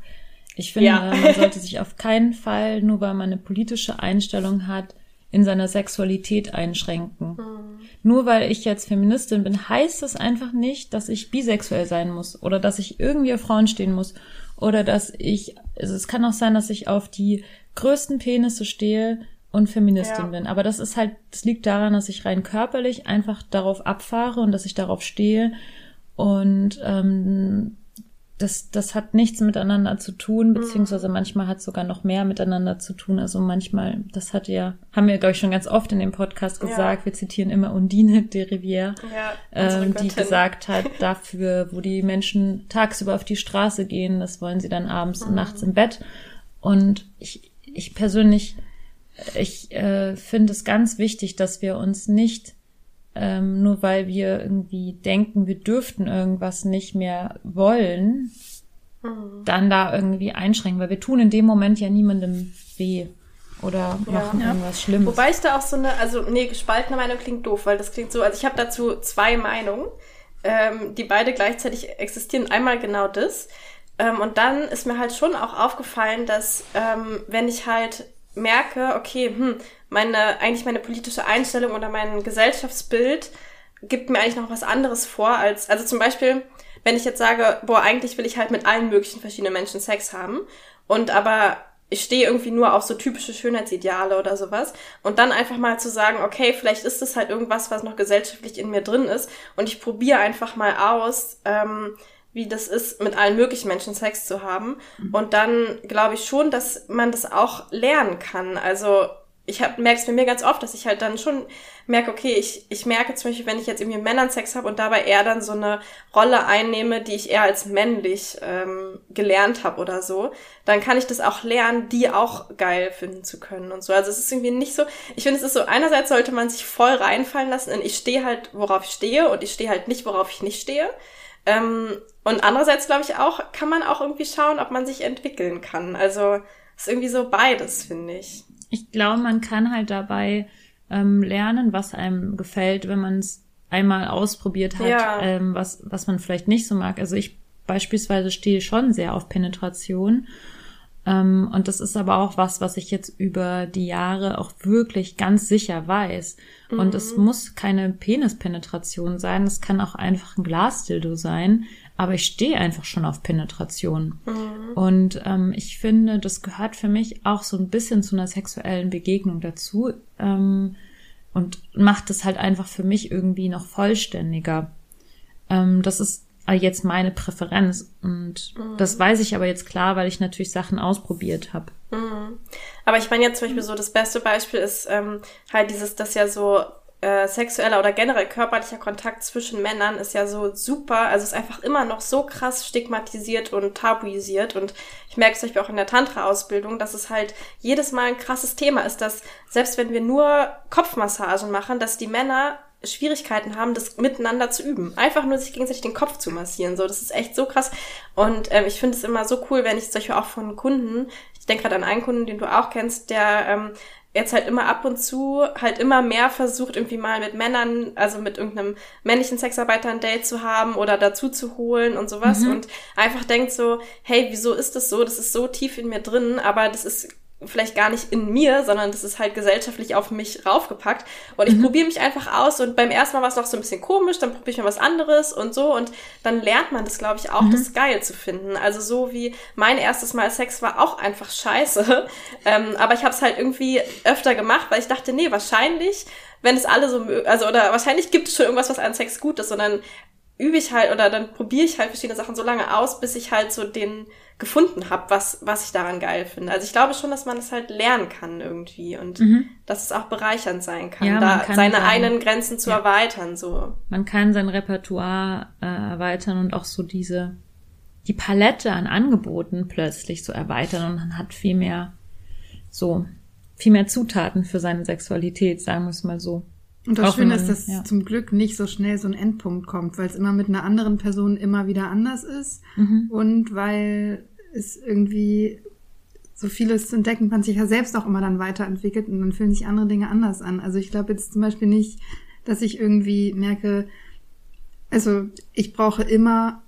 S2: Ich finde, ja. man sollte sich auf keinen Fall, nur weil man eine politische Einstellung hat, in seiner Sexualität einschränken. Mhm. Nur weil ich jetzt Feministin bin, heißt das einfach nicht, dass ich bisexuell sein muss oder dass ich irgendwie auf Frauen stehen muss oder dass ich, also es kann auch sein, dass ich auf die größten Penisse stehe und Feministin ja. bin. Aber das ist halt, das liegt daran, dass ich rein körperlich einfach darauf abfahre und dass ich darauf stehe und ähm, das, das hat nichts miteinander zu tun, mhm. beziehungsweise manchmal hat sogar noch mehr miteinander zu tun. Also manchmal, das hat ja, haben wir, glaube ich, schon ganz oft in dem Podcast gesagt, ja. wir zitieren immer Undine de Rivière, ja, ähm, die gesagt hat, dafür, wo die Menschen tagsüber auf die Straße gehen, das wollen sie dann abends mhm. und nachts im Bett. Und ich, ich persönlich, ich äh, finde es ganz wichtig, dass wir uns nicht ähm, nur weil wir irgendwie denken, wir dürften irgendwas nicht mehr wollen, mhm. dann da irgendwie einschränken, weil wir tun in dem Moment ja niemandem weh oder machen ja. irgendwas Schlimmes.
S3: Wobei ich da auch so eine, also nee, gespaltene Meinung klingt doof, weil das klingt so, also ich habe dazu zwei Meinungen, ähm, die beide gleichzeitig existieren. Einmal genau das. Ähm, und dann ist mir halt schon auch aufgefallen, dass ähm, wenn ich halt merke, okay, hm, meine, eigentlich meine politische Einstellung oder mein Gesellschaftsbild gibt mir eigentlich noch was anderes vor als, also zum Beispiel, wenn ich jetzt sage, boah, eigentlich will ich halt mit allen möglichen verschiedenen Menschen Sex haben und aber ich stehe irgendwie nur auf so typische Schönheitsideale oder sowas und dann einfach mal zu sagen, okay, vielleicht ist das halt irgendwas, was noch gesellschaftlich in mir drin ist und ich probiere einfach mal aus, ähm, wie das ist, mit allen möglichen Menschen Sex zu haben. Mhm. Und dann glaube ich schon, dass man das auch lernen kann. Also ich merke es bei mir ganz oft, dass ich halt dann schon merke, okay, ich, ich merke zum Beispiel, wenn ich jetzt irgendwie mit Männern Sex habe und dabei eher dann so eine Rolle einnehme, die ich eher als männlich ähm, gelernt habe oder so, dann kann ich das auch lernen, die auch geil finden zu können und so. Also es ist irgendwie nicht so, ich finde, es ist so, einerseits sollte man sich voll reinfallen lassen in ich stehe halt, worauf ich stehe und ich stehe halt nicht, worauf ich nicht stehe. Ähm, und andererseits, glaube ich, auch, kann man auch irgendwie schauen, ob man sich entwickeln kann. Also ist irgendwie so beides, finde ich
S2: ich glaube, man kann halt dabei ähm, lernen, was einem gefällt, wenn man es einmal ausprobiert hat, ja. ähm, was, was man vielleicht nicht so mag. Also ich beispielsweise stehe schon sehr auf Penetration. Ähm, und das ist aber auch was, was ich jetzt über die Jahre auch wirklich ganz sicher weiß. Mhm. Und es mhm. muss keine Penispenetration sein, es kann auch einfach ein Glasdildo sein aber ich stehe einfach schon auf Penetration. Mhm. Und ähm, ich finde, das gehört für mich auch so ein bisschen zu einer sexuellen Begegnung dazu ähm, und macht es halt einfach für mich irgendwie noch vollständiger. Ähm, das ist jetzt meine Präferenz und mhm. das weiß ich aber jetzt klar, weil ich natürlich Sachen ausprobiert habe.
S3: Mhm. Aber ich meine jetzt zum Beispiel so, das beste Beispiel ist ähm, halt dieses, das ja so äh, sexueller oder generell körperlicher Kontakt zwischen Männern ist ja so super, also ist einfach immer noch so krass stigmatisiert und tabuisiert und ich merke es zum Beispiel auch in der Tantra-Ausbildung, dass es halt jedes Mal ein krasses Thema ist, dass selbst wenn wir nur Kopfmassagen machen, dass die Männer Schwierigkeiten haben, das miteinander zu üben. Einfach nur sich gegenseitig den Kopf zu massieren. So, das ist echt so krass. Und ähm, ich finde es immer so cool, wenn ich solche auch von Kunden, ich denke gerade an einen Kunden, den du auch kennst, der ähm, jetzt halt immer ab und zu halt immer mehr versucht, irgendwie mal mit Männern, also mit irgendeinem männlichen Sexarbeiter ein Date zu haben oder dazu zu holen und sowas mhm. und einfach denkt so, hey, wieso ist das so? Das ist so tief in mir drin, aber das ist vielleicht gar nicht in mir, sondern das ist halt gesellschaftlich auf mich raufgepackt. Und ich mhm. probiere mich einfach aus und beim ersten Mal war es noch so ein bisschen komisch, dann probiere ich mal was anderes und so und dann lernt man das, glaube ich, auch, mhm. das geil zu finden. Also so wie mein erstes Mal Sex war auch einfach scheiße. Ähm, aber ich habe es halt irgendwie öfter gemacht, weil ich dachte, nee, wahrscheinlich, wenn es alle so, also oder wahrscheinlich gibt es schon irgendwas, was an Sex gut ist, sondern übe ich halt oder dann probiere ich halt verschiedene Sachen so lange aus, bis ich halt so den gefunden habe, was, was ich daran geil finde. Also ich glaube schon, dass man das halt lernen kann irgendwie und mhm. dass es auch bereichernd sein kann, ja, da kann seine sein, eigenen Grenzen zu ja. erweitern. So.
S2: Man kann sein Repertoire äh, erweitern und auch so diese die Palette an Angeboten plötzlich so erweitern und man hat viel mehr so viel mehr Zutaten für seine Sexualität, sagen wir es mal so.
S1: Und das Schöne ist, dass ja. zum Glück nicht so schnell so ein Endpunkt kommt, weil es immer mit einer anderen Person immer wieder anders ist mhm. und weil es irgendwie so vieles zu entdecken, man sich ja selbst auch immer dann weiterentwickelt und dann fühlen sich andere Dinge anders an. Also ich glaube jetzt zum Beispiel nicht, dass ich irgendwie merke, also ich brauche immer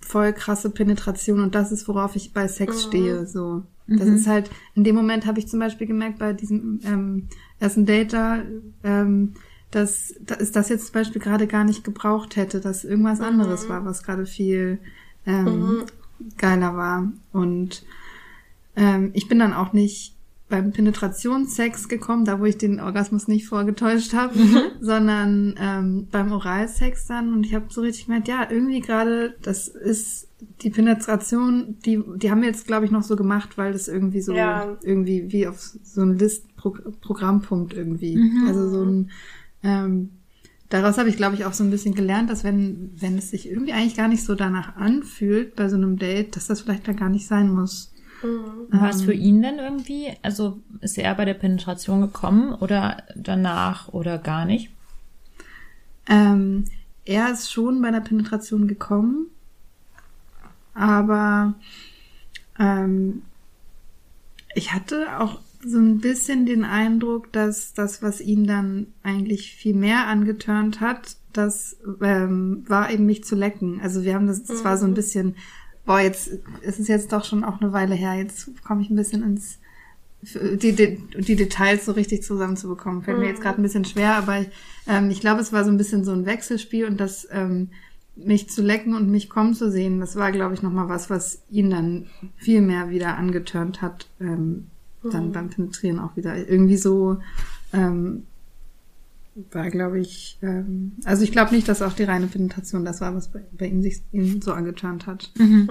S1: voll krasse Penetration und das ist, worauf ich bei Sex mhm. stehe. So, das mhm. ist halt in dem Moment habe ich zum Beispiel gemerkt bei diesem ähm, ersten Date da, ähm, dass, dass das jetzt zum Beispiel gerade gar nicht gebraucht hätte, dass irgendwas anderes mhm. war, was gerade viel ähm, mhm. geiler war und ähm, ich bin dann auch nicht beim Penetrationssex gekommen, da wo ich den Orgasmus nicht vorgetäuscht habe, mhm. sondern ähm, beim Oralsex dann und ich habe so richtig gemerkt, ja, irgendwie gerade, das ist die Penetration, die die haben wir jetzt glaube ich noch so gemacht, weil das irgendwie so ja. irgendwie wie auf so ein List-Programmpunkt irgendwie, mhm. also so ein ähm, daraus habe ich glaube ich auch so ein bisschen gelernt, dass wenn wenn es sich irgendwie eigentlich gar nicht so danach anfühlt bei so einem Date, dass das vielleicht da gar nicht sein muss.
S2: Mhm. War es für ähm. ihn denn irgendwie, also ist er bei der Penetration gekommen oder danach oder gar nicht?
S1: Ähm, er ist schon bei der Penetration gekommen, aber ähm, ich hatte auch so ein bisschen den Eindruck, dass das, was ihn dann eigentlich viel mehr angetörnt hat, das ähm, war eben mich zu lecken. Also wir haben das, das war so ein mhm. bisschen boah, jetzt ist es jetzt doch schon auch eine Weile her. Jetzt komme ich ein bisschen ins die, die, die Details so richtig zusammenzubekommen. Fällt mhm. mir jetzt gerade ein bisschen schwer, aber ich, ähm, ich glaube, es war so ein bisschen so ein Wechselspiel und das ähm, mich zu lecken und mich kommen zu sehen, das war, glaube ich, nochmal was, was ihn dann viel mehr wieder angetörnt hat, ähm, mhm. Dann beim Penetrieren auch wieder. Irgendwie so ähm, war, glaube ich, ähm, also ich glaube nicht, dass auch die reine Penetration das war, was bei, bei ihm sich ihn so angeturnt hat. Mhm.
S2: mhm.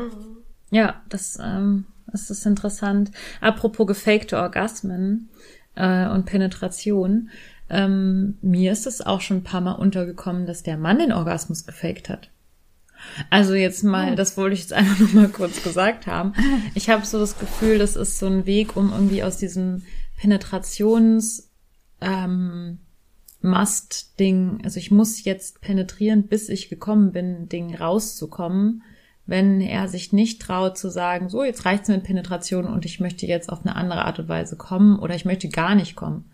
S2: Ja, das, ähm, das ist interessant. Apropos gefakte Orgasmen äh, und Penetration. Ähm, mir ist es auch schon ein paar Mal untergekommen, dass der Mann den Orgasmus gefaked hat. Also jetzt mal, oh. das wollte ich jetzt einfach nur mal kurz gesagt haben. Ich habe so das Gefühl, das ist so ein Weg, um irgendwie aus diesem Penetrations ähm, Must-Ding, also ich muss jetzt penetrieren, bis ich gekommen bin, Ding rauszukommen, wenn er sich nicht traut zu sagen, so, jetzt reicht's mit Penetration und ich möchte jetzt auf eine andere Art und Weise kommen oder ich möchte gar nicht kommen.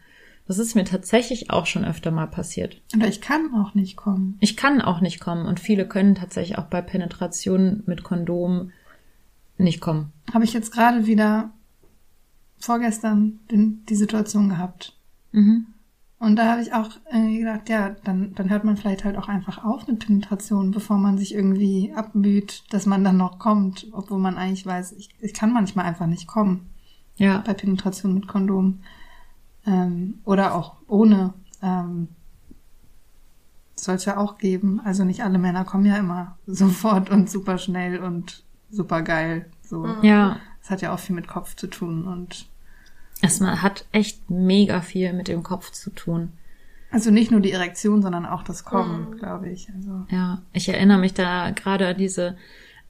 S2: Das ist mir tatsächlich auch schon öfter mal passiert.
S1: Oder ich kann auch nicht kommen.
S2: Ich kann auch nicht kommen und viele können tatsächlich auch bei Penetration mit Kondom nicht kommen.
S1: Habe ich jetzt gerade wieder vorgestern die Situation gehabt. Mhm. Und da habe ich auch äh, gedacht, ja, dann, dann hört man vielleicht halt auch einfach auf mit Penetration, bevor man sich irgendwie abmüht, dass man dann noch kommt, obwohl man eigentlich weiß, ich, ich kann manchmal einfach nicht kommen. Ja. Bei Penetration mit Kondom. Ähm, oder auch ohne. Ähm, soll es ja auch geben. Also nicht alle Männer kommen ja immer sofort und super schnell und super geil. So. Ja. Das hat ja auch viel mit Kopf zu tun und
S2: es hat echt mega viel mit dem Kopf zu tun.
S1: Also nicht nur die Erektion, sondern auch das Kommen, mhm. glaube ich. Also.
S2: Ja, ich erinnere mich da gerade an diese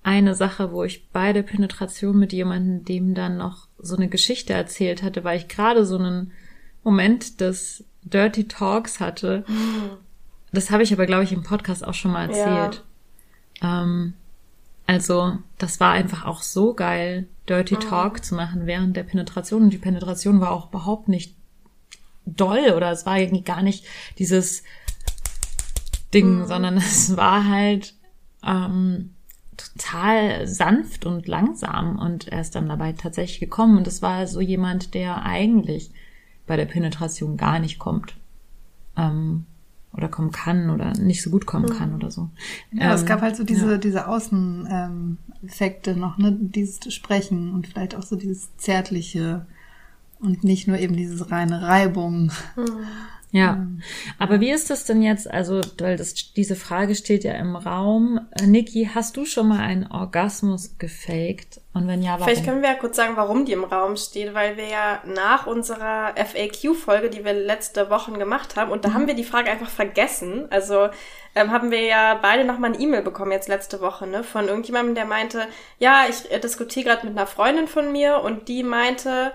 S2: eine Sache, wo ich beide Penetration mit jemandem, dem dann noch so eine Geschichte erzählt hatte, weil ich gerade so einen Moment des Dirty Talks hatte. Mhm. Das habe ich aber, glaube ich, im Podcast auch schon mal erzählt. Ja. Ähm, also, das war einfach auch so geil, Dirty mhm. Talk zu machen während der Penetration. Und die Penetration war auch überhaupt nicht doll oder es war irgendwie gar nicht dieses Ding, mhm. sondern es war halt ähm, total sanft und langsam und er ist dann dabei tatsächlich gekommen und es war so jemand, der eigentlich bei der Penetration gar nicht kommt. Ähm, oder kommen kann oder nicht so gut kommen kann mhm. oder so.
S1: Ja, ähm, es gab halt so diese, ja. diese Außeneffekte ähm, noch, ne? Dieses Sprechen und vielleicht auch so dieses Zärtliche und nicht nur eben dieses reine Reibung.
S2: Mhm. Ja, ähm, aber wie ist das denn jetzt? Also, weil das, diese Frage steht ja im Raum. Äh, Niki, hast du schon mal einen Orgasmus gefaked? Und wenn ja,
S3: warum? Vielleicht können wir ja kurz sagen, warum die im Raum steht, weil wir ja nach unserer FAQ-Folge, die wir letzte Woche gemacht haben, und da mhm. haben wir die Frage einfach vergessen. Also ähm, haben wir ja beide nochmal eine E-Mail bekommen jetzt letzte Woche, ne, von irgendjemandem, der meinte, ja, ich äh, diskutiere gerade mit einer Freundin von mir und die meinte,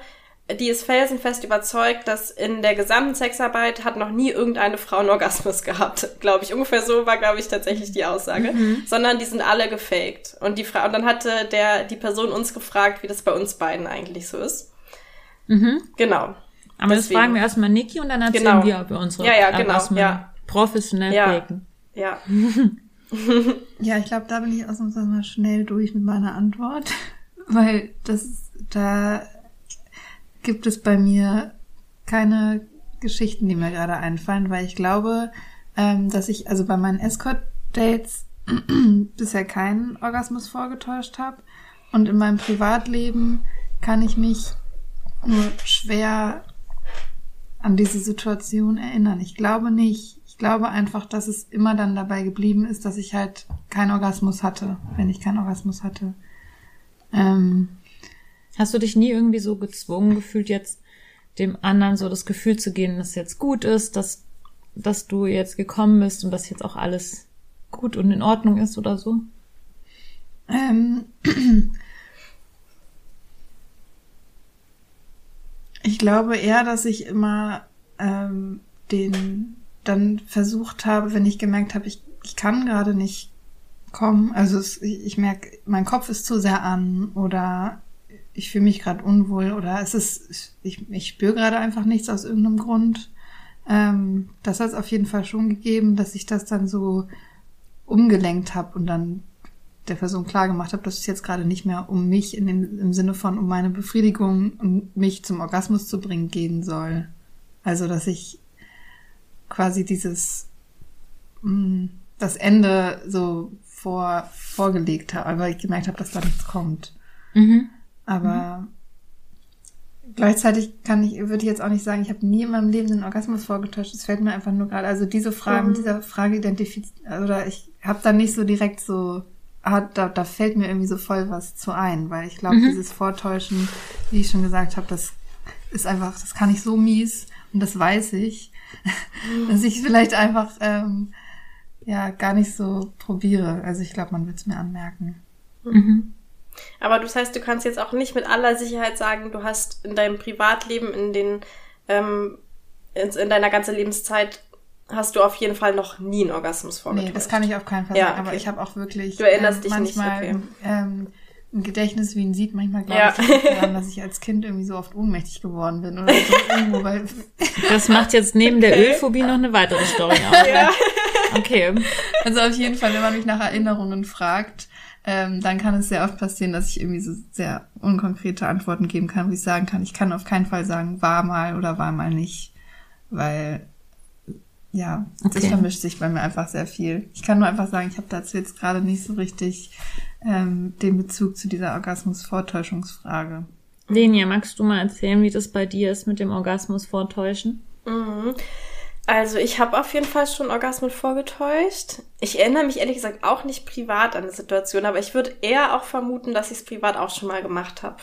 S3: die ist felsenfest überzeugt, dass in der gesamten Sexarbeit hat noch nie irgendeine Frau einen Orgasmus gehabt, glaube ich. Ungefähr so war, glaube ich, tatsächlich die Aussage. Mhm. Sondern die sind alle gefaked. Und die Frau, und dann hatte der, die Person uns gefragt, wie das bei uns beiden eigentlich so ist.
S2: Mhm.
S3: Genau.
S2: Aber Deswegen. das fragen wir erstmal Niki und dann erzählen genau. wir über unsere
S3: ja, ja, genau, ja.
S2: professionell
S3: ja.
S2: faken.
S3: Ja.
S1: ja, ich glaube, da bin ich ausnahmsweise mal schnell durch mit meiner Antwort. Weil das, da gibt es bei mir keine Geschichten, die mir gerade einfallen, weil ich glaube, ähm, dass ich also bei meinen Escort-Dates bisher keinen Orgasmus vorgetäuscht habe. Und in meinem Privatleben kann ich mich nur schwer an diese Situation erinnern. Ich glaube nicht. Ich glaube einfach, dass es immer dann dabei geblieben ist, dass ich halt keinen Orgasmus hatte, wenn ich keinen Orgasmus hatte. Ähm,
S2: Hast du dich nie irgendwie so gezwungen gefühlt, jetzt dem anderen so das Gefühl zu geben, dass es jetzt gut ist, dass, dass du jetzt gekommen bist und dass jetzt auch alles gut und in Ordnung ist oder so?
S1: Ähm, ich glaube eher, dass ich immer ähm, den dann versucht habe, wenn ich gemerkt habe, ich, ich kann gerade nicht kommen, also es, ich, merke, mein Kopf ist zu sehr an oder ich fühle mich gerade unwohl oder es ist, ich, ich spüre gerade einfach nichts aus irgendeinem Grund. Ähm, das hat es auf jeden Fall schon gegeben, dass ich das dann so umgelenkt habe und dann der Person klar gemacht habe, dass es jetzt gerade nicht mehr um mich in dem, im Sinne von um meine Befriedigung und mich zum Orgasmus zu bringen gehen soll. Also, dass ich quasi dieses, mh, mm, das Ende so vor, vorgelegt habe, aber ich gemerkt habe, dass da nichts kommt.
S2: Mhm.
S1: Aber mhm. gleichzeitig kann ich, würde ich jetzt auch nicht sagen, ich habe nie in meinem Leben den Orgasmus vorgetäuscht. Es fällt mir einfach nur gerade, also diese Fragen, mhm. dieser Frage identifiziert, oder ich habe da nicht so direkt so, ah, da, da fällt mir irgendwie so voll was zu ein, weil ich glaube, mhm. dieses Vortäuschen, wie ich schon gesagt habe, das ist einfach, das kann ich so mies und das weiß ich, mhm. dass ich vielleicht einfach ähm, ja gar nicht so probiere. Also ich glaube, man wird es mir anmerken.
S3: Mhm. Aber das heißt, du kannst jetzt auch nicht mit aller Sicherheit sagen, du hast in deinem Privatleben, in den, ähm, in, in deiner ganzen Lebenszeit hast du auf jeden Fall noch nie einen Orgasmus vorgetäuscht.
S1: Nee, das kann ich auf keinen Fall
S3: ja,
S1: sagen,
S3: okay.
S1: aber ich habe auch wirklich
S3: du erinnerst
S1: ähm,
S3: dich
S1: manchmal
S3: nicht, okay.
S1: ähm, ein Gedächtnis wie ein Sieht. Manchmal glaube
S3: Ja.
S1: ich daran, dass ich als Kind irgendwie so oft ohnmächtig geworden bin oder so irgendwo, weil
S2: Das macht jetzt neben der Ölphobie noch eine weitere Story auf.
S3: Ja.
S2: Okay.
S1: Also auf jeden Fall, wenn man mich nach Erinnerungen fragt, ähm, dann kann es sehr oft passieren, dass ich irgendwie so sehr unkonkrete Antworten geben kann, wo ich sagen kann, ich kann auf keinen Fall sagen, war mal oder war mal nicht, weil ja,
S2: Okay.
S1: es vermischt sich bei mir einfach sehr viel. Ich kann nur einfach sagen, ich habe dazu jetzt gerade nicht so richtig ähm, den Bezug zu dieser Orgasmus-Vortäuschungsfrage.
S2: Lenia, magst du mal erzählen, wie das bei dir ist mit dem Orgasmus vortäuschen?
S3: Mhm. Also ich habe auf jeden Fall schon Orgasmus vorgetäuscht. Ich erinnere mich ehrlich gesagt auch nicht privat an die Situation, aber ich würde eher auch vermuten, dass ich es privat auch schon mal gemacht habe.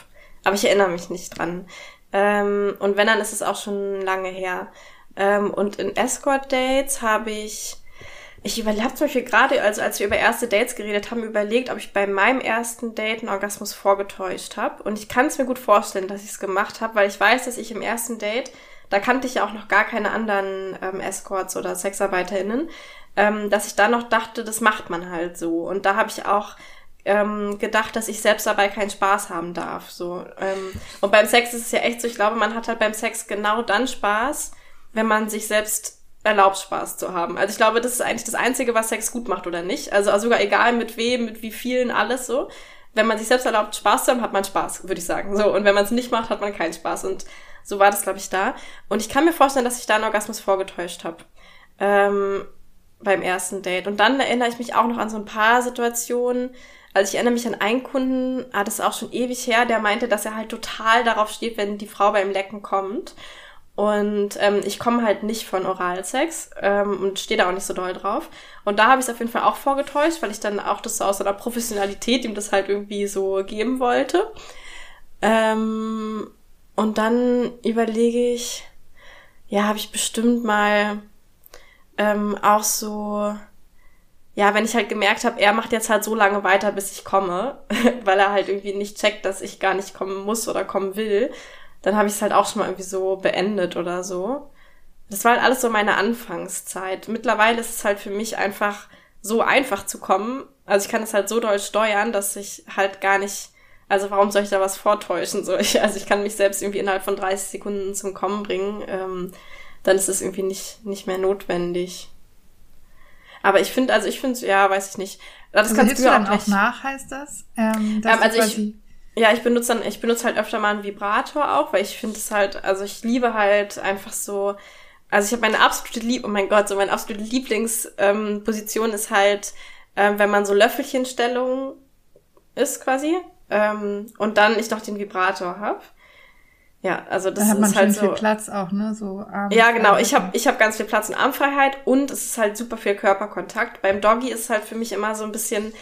S3: Aber ich erinnere mich nicht dran. Ähm, und wenn, dann ist es auch schon lange her. Ähm, und in Escort-Dates habe ich, ich überlege zum Beispiel gerade, also als wir über erste Dates geredet haben, überlegt, ob ich bei meinem ersten Date einen Orgasmus vorgetäuscht habe. Und ich kann es mir gut vorstellen, dass ich es gemacht habe, weil ich weiß, dass ich im ersten Date da kannte ich ja auch noch gar keine anderen ähm, Escorts oder SexarbeiterInnen, ähm, dass ich da noch dachte, das macht man halt so. Und da habe ich auch ähm, gedacht, dass ich selbst dabei keinen Spaß haben darf. So. Ähm, und beim Sex ist es ja echt so, ich glaube, man hat halt beim Sex genau dann Spaß, wenn man sich selbst erlaubt, Spaß zu haben. Also ich glaube, das ist eigentlich das Einzige, was Sex gut macht oder nicht. Also sogar egal mit wem, mit wie vielen, alles so. Wenn man sich selbst erlaubt, Spaß zu haben, hat man Spaß, würde ich sagen. So. Und wenn man es nicht macht, hat man keinen Spaß. Und so war das, glaube ich, da. Und ich kann mir vorstellen, dass ich da einen Orgasmus vorgetäuscht habe. Ähm, beim ersten Date. Und dann erinnere ich mich auch noch an so ein paar Situationen. Also ich erinnere mich an einen Kunden, ah, das ist auch schon ewig her, der meinte, dass er halt total darauf steht, wenn die Frau beim Lecken kommt. Und ähm, ich komme halt nicht von Oralsex ähm, und stehe da auch nicht so doll drauf. Und da habe ich es auf jeden Fall auch vorgetäuscht, weil ich dann auch das so aus einer Professionalität ihm das halt irgendwie so geben wollte. Ähm, und dann überlege ich, ja, habe ich bestimmt mal ähm, auch so, ja, wenn ich halt gemerkt habe, er macht jetzt halt so lange weiter, bis ich komme, weil er halt irgendwie nicht checkt, dass ich gar nicht kommen muss oder kommen will, dann habe ich es halt auch schon mal irgendwie so beendet oder so. Das war halt alles so meine Anfangszeit. Mittlerweile ist es halt für mich einfach so einfach zu kommen. Also ich kann es halt so doll steuern, dass ich halt gar nicht, also warum soll ich da was vortäuschen? So, ich, also ich kann mich selbst irgendwie innerhalb von 30 Sekunden zum Kommen bringen. Ähm, dann ist es irgendwie nicht, nicht mehr notwendig. Aber ich finde, also ich finde, ja, weiß ich nicht.
S1: Das also kannst du dann auch nach, heißt das? Ähm,
S3: ähm, also ich, ja, ich benutze dann, ich benutze halt öfter mal einen Vibrator auch, weil ich finde es halt, also ich liebe halt einfach so, also ich habe meine absolute Lieb, oh mein Gott, so meine absolute Lieblingsposition ähm, ist halt, ähm, wenn man so Löffelchenstellung ist quasi ähm, und dann ich noch den Vibrator hab. Ja, also das
S1: da hat man
S3: ist halt
S1: so. viel Platz auch, ne? So
S3: Armfreiheit. Ja, genau. Ich habe ich hab ganz viel Platz und Armfreiheit und es ist halt super viel Körperkontakt. Beim Doggy ist es halt für mich immer so ein bisschen,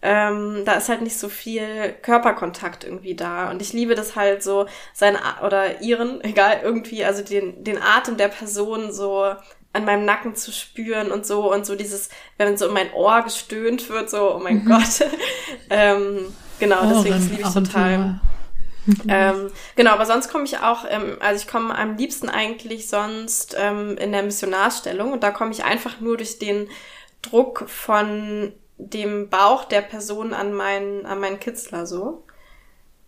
S3: ähm, da ist halt nicht so viel Körperkontakt irgendwie da. Und ich liebe das halt so, seine oder ihren, egal, irgendwie, also den, den Atem der Person so an meinem Nacken zu spüren und so und so dieses, wenn so in mein Ohr gestöhnt wird, so, oh mein mhm. Gott. ähm, genau, deswegen liebe ich total. ähm, genau, aber sonst komme ich auch, ähm, also ich komme am liebsten eigentlich sonst ähm, in der Missionarstellung und da komme ich einfach nur durch den Druck von dem Bauch der Person an meinen, an meinen Kitzler so.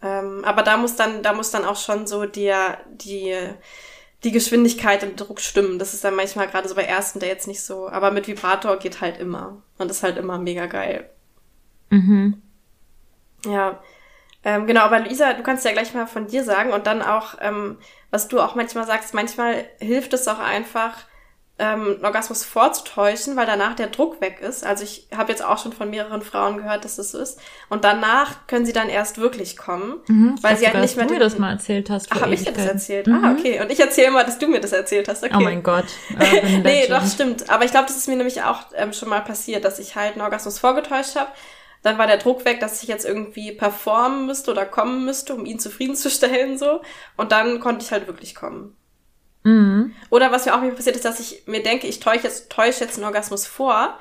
S3: Ähm, aber da muss dann, da muss dann auch schon so der, die, die Geschwindigkeit und Druck stimmen. Das ist dann manchmal gerade so bei ersten Dates nicht so. Aber mit Vibrator geht halt immer. Und ist halt immer mega geil. Mhm. Ja. Ähm, genau, aber Luisa, du kannst ja gleich mal von dir sagen und dann auch, ähm, was du auch manchmal sagst, manchmal hilft es auch einfach, ähm, Orgasmus vorzutäuschen, weil danach der Druck weg ist. Also ich habe jetzt auch schon von mehreren Frauen gehört, dass das so ist. Und danach können sie dann erst wirklich kommen,
S2: mhm, weil sie halt nicht mehr. Du mir das mal erzählt hast.
S3: Ach, habe ich dir das erzählt? Mhm. Ah, okay. Und ich erzähle immer, dass du mir das erzählt hast. Okay.
S2: Oh mein Gott.
S3: Äh, nee, doch stimmt. Aber ich glaube, das ist mir nämlich auch ähm, schon mal passiert, dass ich halt einen Orgasmus vorgetäuscht habe. Dann war der Druck weg, dass ich jetzt irgendwie performen müsste oder kommen müsste, um ihn zufriedenzustellen so. Und dann konnte ich halt wirklich kommen. Mhm. Oder was mir auch passiert ist, dass ich mir denke, ich täusche jetzt, täusche jetzt einen Orgasmus vor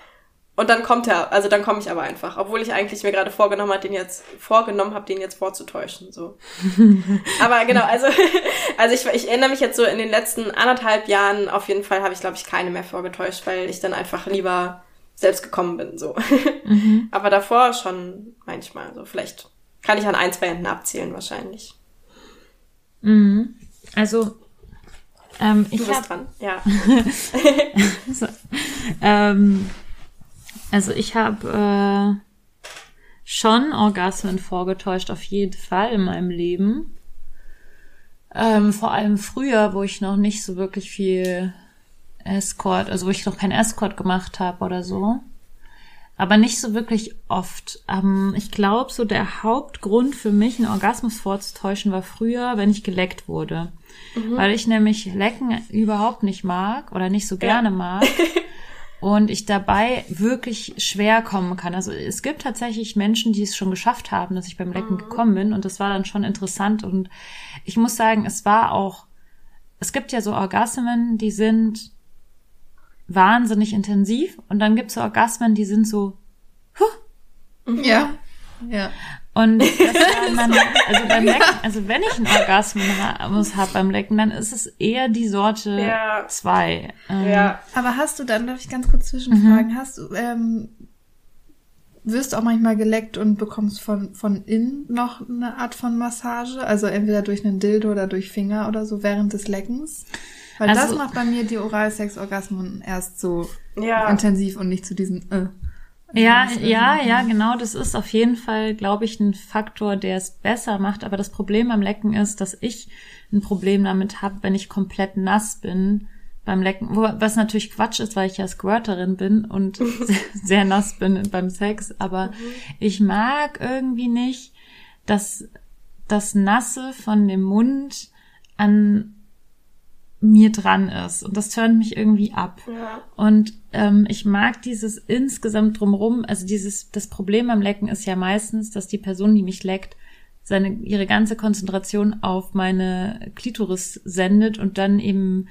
S3: und dann kommt er, also dann komme ich aber einfach, obwohl ich eigentlich mir gerade vorgenommen habe, den jetzt vorgenommen habe, den jetzt vorzutäuschen, so. aber genau, also also ich, ich erinnere mich jetzt so in den letzten anderthalb Jahren auf jeden Fall habe ich glaube ich keine mehr vorgetäuscht, weil ich dann einfach lieber selbst gekommen bin, so. Mhm. aber davor schon manchmal, so vielleicht kann ich an ein zwei Händen abzählen wahrscheinlich.
S2: Mhm. Also ähm,
S3: du bist hab, dran, ja.
S2: so, ähm, also ich habe äh, schon Orgasmen vorgetäuscht, auf jeden Fall in meinem Leben. Ähm, vor allem früher, wo ich noch nicht so wirklich viel Escort, also wo ich noch kein Escort gemacht habe oder so aber nicht so wirklich oft. Ähm, ich glaube, so der Hauptgrund für mich, einen Orgasmus vorzutäuschen, war früher, wenn ich geleckt wurde. Mhm. Weil ich nämlich Lecken überhaupt nicht mag oder nicht so gerne ja. mag. und ich dabei wirklich schwer kommen kann. Also es gibt tatsächlich Menschen, die es schon geschafft haben, dass ich beim Lecken mhm. gekommen bin und das war dann schon interessant und ich muss sagen, es war auch, es gibt ja so Orgasmen, die sind wahnsinnig intensiv und dann gibt's so Orgasmen, die sind so, huh.
S1: Ja. Ja.
S2: Und das man, also beim Lecken, also wenn ich einen Orgasmus habe beim Lecken, dann ist es eher die Sorte ja. zwei.
S1: Ähm, ja. Aber hast du dann, darf ich ganz kurz zwischenfragen, mhm. hast du, ähm, wirst du auch manchmal geleckt und bekommst von, von innen noch eine Art von Massage? Also entweder durch einen Dildo oder durch Finger oder so während des Leckens? Weil also, das macht bei mir die Oralsex-Orgasmen erst so ja. intensiv und nicht zu diesen. Äh.
S2: Ja, ja, ja, genau. Das ist auf jeden Fall, glaube ich, ein Faktor, der es besser macht. Aber das Problem beim Lecken ist, dass ich ein Problem damit habe, wenn ich komplett nass bin beim Lecken. Was natürlich Quatsch ist, weil ich ja Squirterin bin und sehr, sehr nass bin beim Sex. Aber mhm. ich mag irgendwie nicht, dass das Nasse von dem Mund an mir dran ist. Und das turnt mich irgendwie ab. Ja. Und ähm, ich mag dieses insgesamt drumrum, also dieses, das Problem beim Lecken ist ja meistens, dass die Person, die mich leckt, seine, ihre ganze Konzentration auf meine Klitoris sendet und dann eben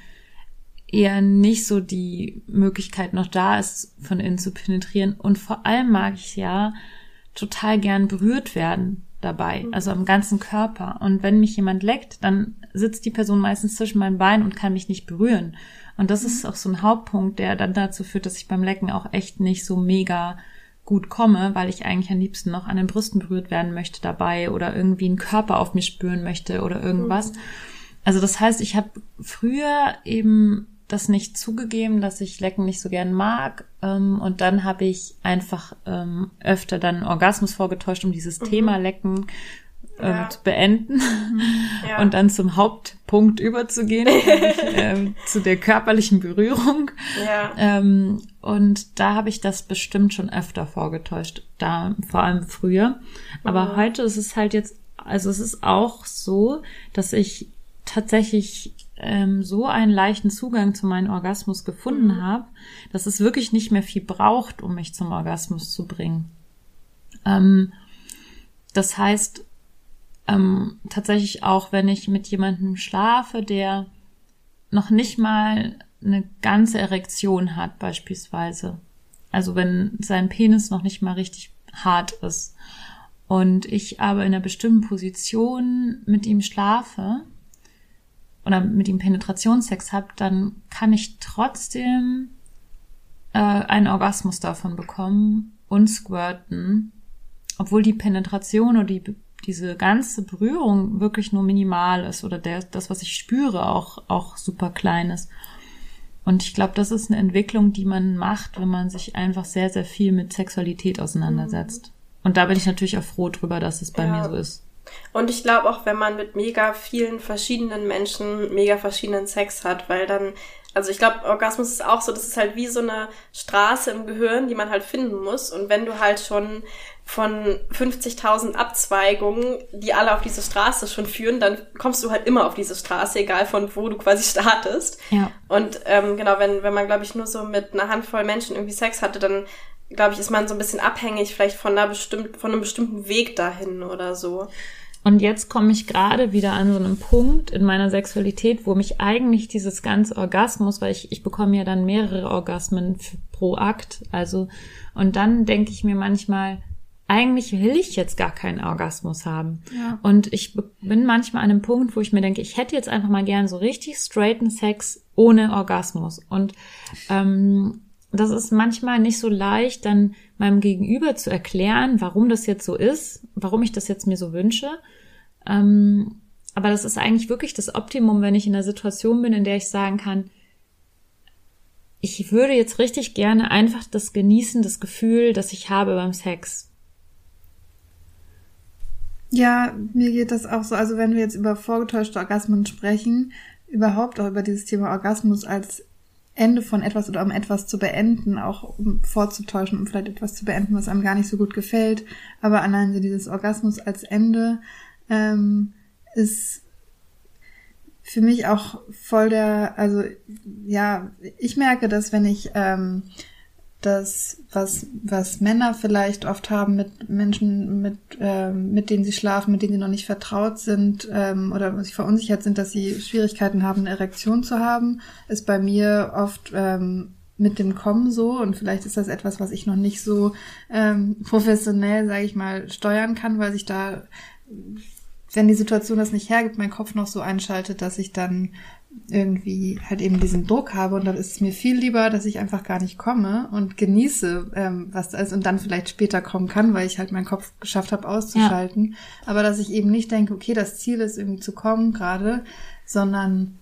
S2: eher nicht so die Möglichkeit noch da ist, von innen zu penetrieren. Und vor allem mag ich ja total gern berührt werden. Dabei, mhm. also am ganzen Körper. Und wenn mich jemand leckt, dann sitzt die Person meistens zwischen meinen Beinen und kann mich nicht berühren. Und das mhm. ist auch so ein Hauptpunkt, der dann dazu führt, dass ich beim Lecken auch echt nicht so mega gut komme, weil ich eigentlich am liebsten noch an den Brüsten berührt werden möchte dabei oder irgendwie einen Körper auf mir spüren möchte oder irgendwas. Mhm. Also das heißt, ich habe früher eben das nicht zugegeben, dass ich Lecken nicht so gern mag. Ähm, und dann habe ich einfach ähm, öfter dann Orgasmus vorgetäuscht, um dieses mhm. Thema Lecken ähm, ja. zu beenden ja. und dann zum Hauptpunkt überzugehen, ähm, zu der körperlichen Berührung. Ja. Ähm, und da habe ich das bestimmt schon öfter vorgetäuscht, da vor allem früher. Aber mhm. heute ist es halt jetzt, also es ist auch so, dass ich tatsächlich ähm, so einen leichten Zugang zu meinem Orgasmus gefunden mhm. habe, dass es wirklich nicht mehr viel braucht, um mich zum Orgasmus zu bringen. Ähm, das heißt, ähm, tatsächlich auch, wenn ich mit jemandem schlafe, der noch nicht mal eine ganze Erektion hat, beispielsweise. Also wenn sein Penis noch nicht mal richtig hart ist und ich aber in einer bestimmten Position mit ihm schlafe, oder mit ihm Penetrationssex habe, dann kann ich trotzdem äh, einen Orgasmus davon bekommen und squirten, obwohl die Penetration oder die, diese ganze Berührung wirklich nur minimal ist oder der, das, was ich spüre, auch, auch super klein ist. Und ich glaube, das ist eine Entwicklung, die man macht, wenn man sich einfach sehr, sehr viel mit Sexualität auseinandersetzt. Mhm. Und da bin ich natürlich auch froh drüber, dass es bei ja. mir so ist.
S3: Und ich glaube auch, wenn man mit mega vielen verschiedenen Menschen mega verschiedenen Sex hat, weil dann, also ich glaube, Orgasmus ist auch so, das ist halt wie so eine Straße im Gehirn, die man halt finden muss. Und wenn du halt schon von 50.000 Abzweigungen, die alle auf diese Straße schon führen, dann kommst du halt immer auf diese Straße, egal von wo du quasi startest. Ja. Und ähm, genau, wenn, wenn man, glaube ich, nur so mit einer Handvoll Menschen irgendwie Sex hatte, dann glaube ich, ist man so ein bisschen abhängig vielleicht von einer bestimmt, von einem bestimmten Weg dahin oder so.
S2: Und jetzt komme ich gerade wieder an so einem Punkt in meiner Sexualität, wo mich eigentlich dieses ganze Orgasmus, weil ich, ich bekomme ja dann mehrere Orgasmen pro Akt, also, und dann denke ich mir manchmal, eigentlich will ich jetzt gar keinen Orgasmus haben. Ja. Und ich bin manchmal an einem Punkt, wo ich mir denke, ich hätte jetzt einfach mal gern so richtig straighten Sex ohne Orgasmus. Und ähm, das ist manchmal nicht so leicht, dann meinem Gegenüber zu erklären, warum das jetzt so ist, warum ich das jetzt mir so wünsche. Ähm, aber das ist eigentlich wirklich das Optimum, wenn ich in einer Situation bin, in der ich sagen kann, ich würde jetzt richtig gerne einfach das genießen, das Gefühl, das ich habe beim Sex.
S1: Ja, mir geht das auch so. Also wenn wir jetzt über vorgetäuschte Orgasmen sprechen, überhaupt auch über dieses Thema Orgasmus als Ende von etwas oder um etwas zu beenden, auch um vorzutäuschen, um vielleicht etwas zu beenden, was einem gar nicht so gut gefällt. Aber allein so dieses Orgasmus als Ende ähm, ist für mich auch voll der, also ja, ich merke, dass wenn ich ähm, das, was, was Männer vielleicht oft haben mit Menschen, mit, ähm, mit denen sie schlafen, mit denen sie noch nicht vertraut sind ähm, oder sich verunsichert sind, dass sie Schwierigkeiten haben, eine Erektion zu haben, ist bei mir oft ähm, mit dem Kommen so. Und vielleicht ist das etwas, was ich noch nicht so ähm, professionell, sage ich mal, steuern kann, weil sich da, wenn die Situation das nicht hergibt, mein Kopf noch so einschaltet, dass ich dann irgendwie halt eben diesen Druck habe und dann ist es mir viel lieber, dass ich einfach gar nicht komme und genieße, ähm, was da ist und dann vielleicht später kommen kann, weil ich halt meinen Kopf geschafft habe auszuschalten. Ja. Aber dass ich eben nicht denke, okay, das Ziel ist irgendwie zu kommen gerade, sondern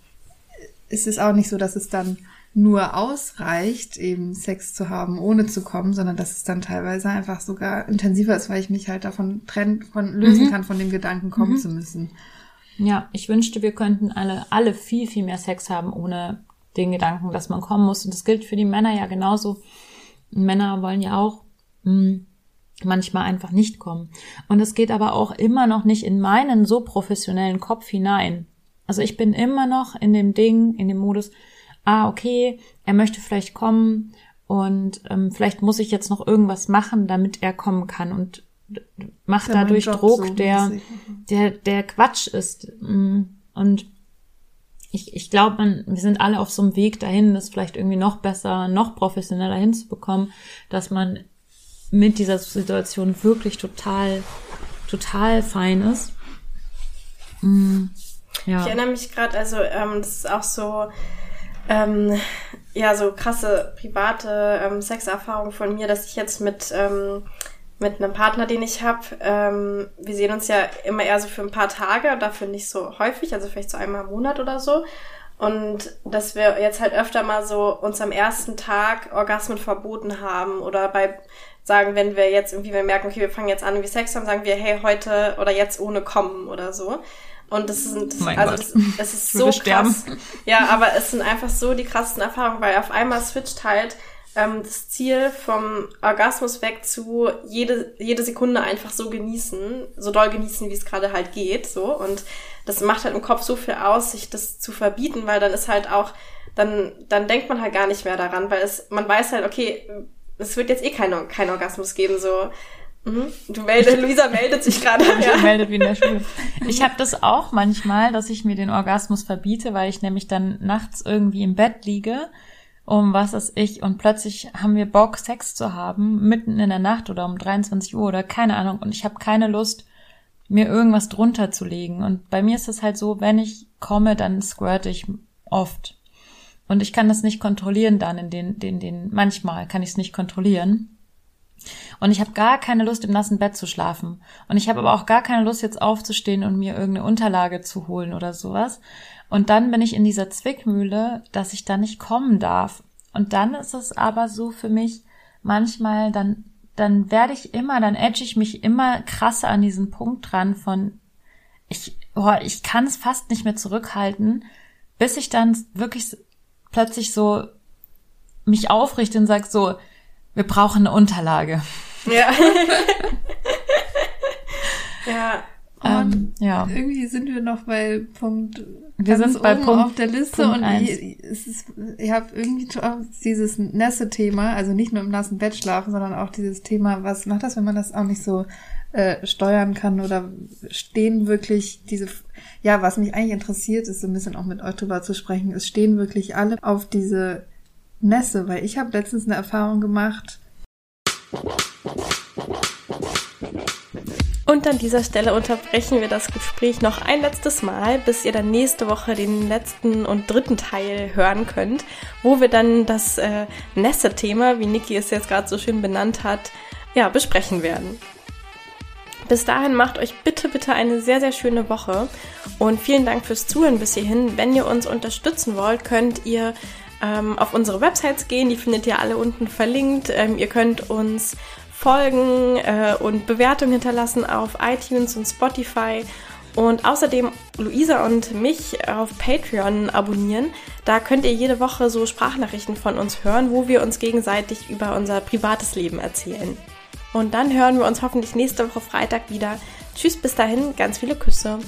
S1: es ist auch nicht so, dass es dann nur ausreicht, eben Sex zu haben, ohne zu kommen, sondern dass es dann teilweise einfach sogar intensiver ist, weil ich mich halt davon trennen, von lösen mhm. kann, von dem Gedanken kommen mhm. zu müssen.
S2: Ja, ich wünschte, wir könnten alle, alle viel, viel mehr Sex haben, ohne den Gedanken, dass man kommen muss. Und das gilt für die Männer ja genauso. Männer wollen ja auch mh, hm, manchmal einfach nicht kommen. Und es geht aber auch immer noch nicht in meinen so professionellen Kopf hinein. Also ich bin immer noch in dem Ding, in dem Modus, ah, okay, er möchte vielleicht kommen und ähm, vielleicht muss ich jetzt noch irgendwas machen, damit er kommen kann. Und macht dadurch Druck, so der, der, der Quatsch ist. Mm, und ich, ich glaube, wir sind alle auf so einem Weg dahin, das vielleicht irgendwie noch besser, noch professioneller hinzubekommen, dass man mit dieser Situation wirklich total total fein ist. Mm,
S3: ja. Ich erinnere mich gerade, also ähm, das ist auch so, ähm, ja, so krasse private ähm, Sexerfahrung von mir, dass ich jetzt mit ähm, mit einem Partner, den ich habe. Ähm, wir sehen uns ja immer eher so für ein paar Tage, dafür nicht so häufig, also vielleicht so einmal im Monat oder so. Und dass wir jetzt halt öfter mal so uns am ersten Tag Orgasmen verboten haben oder bei sagen, wenn wir jetzt irgendwie wir merken, okay, wir fangen jetzt an, wie Sex haben, sagen wir, hey, heute oder jetzt ohne kommen oder so. Und das sind, mein also das, das, ist so krass. Sterben. Ja, aber es sind einfach so die krassesten Erfahrungen, weil auf einmal switcht halt ähm, das Ziel vom Orgasmus weg zu jede, jede Sekunde einfach so genießen, so doll genießen, wie es gerade halt geht, so. Und das macht halt im Kopf so viel aus, sich das zu verbieten, weil dann ist halt auch, dann, dann denkt man halt gar nicht mehr daran, weil es, man weiß halt, okay, es wird jetzt eh keinen kein Orgasmus geben, so. Mhm. Du meldest, Luisa meldet sich gerade.
S2: ja. meldet wie in der Schule. Ich habe das auch manchmal, dass ich mir den Orgasmus verbiete, weil ich nämlich dann nachts irgendwie im Bett liege um was ist ich und plötzlich haben wir Bock, Sex zu haben, mitten in der Nacht oder um 23 Uhr oder keine Ahnung und ich habe keine Lust, mir irgendwas drunter zu legen. Und bei mir ist es halt so, wenn ich komme, dann squirt ich oft. Und ich kann das nicht kontrollieren dann in den, den, den, manchmal kann ich es nicht kontrollieren. Und ich habe gar keine Lust, im nassen Bett zu schlafen. Und ich habe aber auch gar keine Lust, jetzt aufzustehen und mir irgendeine Unterlage zu holen oder sowas. Und dann bin ich in dieser Zwickmühle, dass ich da nicht kommen darf. Und dann ist es aber so für mich manchmal, dann, dann werde ich immer, dann edge ich mich immer krasser an diesen Punkt dran von, ich, oh, ich kann es fast nicht mehr zurückhalten, bis ich dann wirklich plötzlich so mich aufrichte und sag so, wir brauchen eine Unterlage.
S3: Ja. ja.
S1: Ähm, ja. Irgendwie sind wir noch bei Punkt wir sind bei Punkt, auf der Liste Punkt und ich, es ist, ich habe irgendwie dieses nasse Thema, also nicht nur im nassen Bett schlafen, sondern auch dieses Thema, was macht das, wenn man das auch nicht so äh, steuern kann oder stehen wirklich diese, ja, was mich eigentlich interessiert, ist so ein bisschen auch mit euch drüber zu sprechen, es stehen wirklich alle auf diese Nässe, weil ich habe letztens eine Erfahrung gemacht,
S4: und an dieser Stelle unterbrechen wir das Gespräch noch ein letztes Mal, bis ihr dann nächste Woche den letzten und dritten Teil hören könnt, wo wir dann das äh, Nässe-Thema, wie Niki es jetzt gerade so schön benannt hat, ja, besprechen werden. Bis dahin macht euch bitte, bitte eine sehr, sehr schöne Woche und vielen Dank fürs Zuhören bis hierhin. Wenn ihr uns unterstützen wollt, könnt ihr ähm, auf unsere Websites gehen, die findet ihr alle unten verlinkt. Ähm, ihr könnt uns folgen äh, und Bewertungen hinterlassen auf iTunes und Spotify und außerdem Luisa und mich auf Patreon abonnieren. Da könnt ihr jede Woche so Sprachnachrichten von uns hören, wo wir uns gegenseitig über unser privates Leben erzählen. Und dann hören wir uns hoffentlich nächste Woche Freitag wieder. Tschüss, bis dahin, ganz viele Küsse.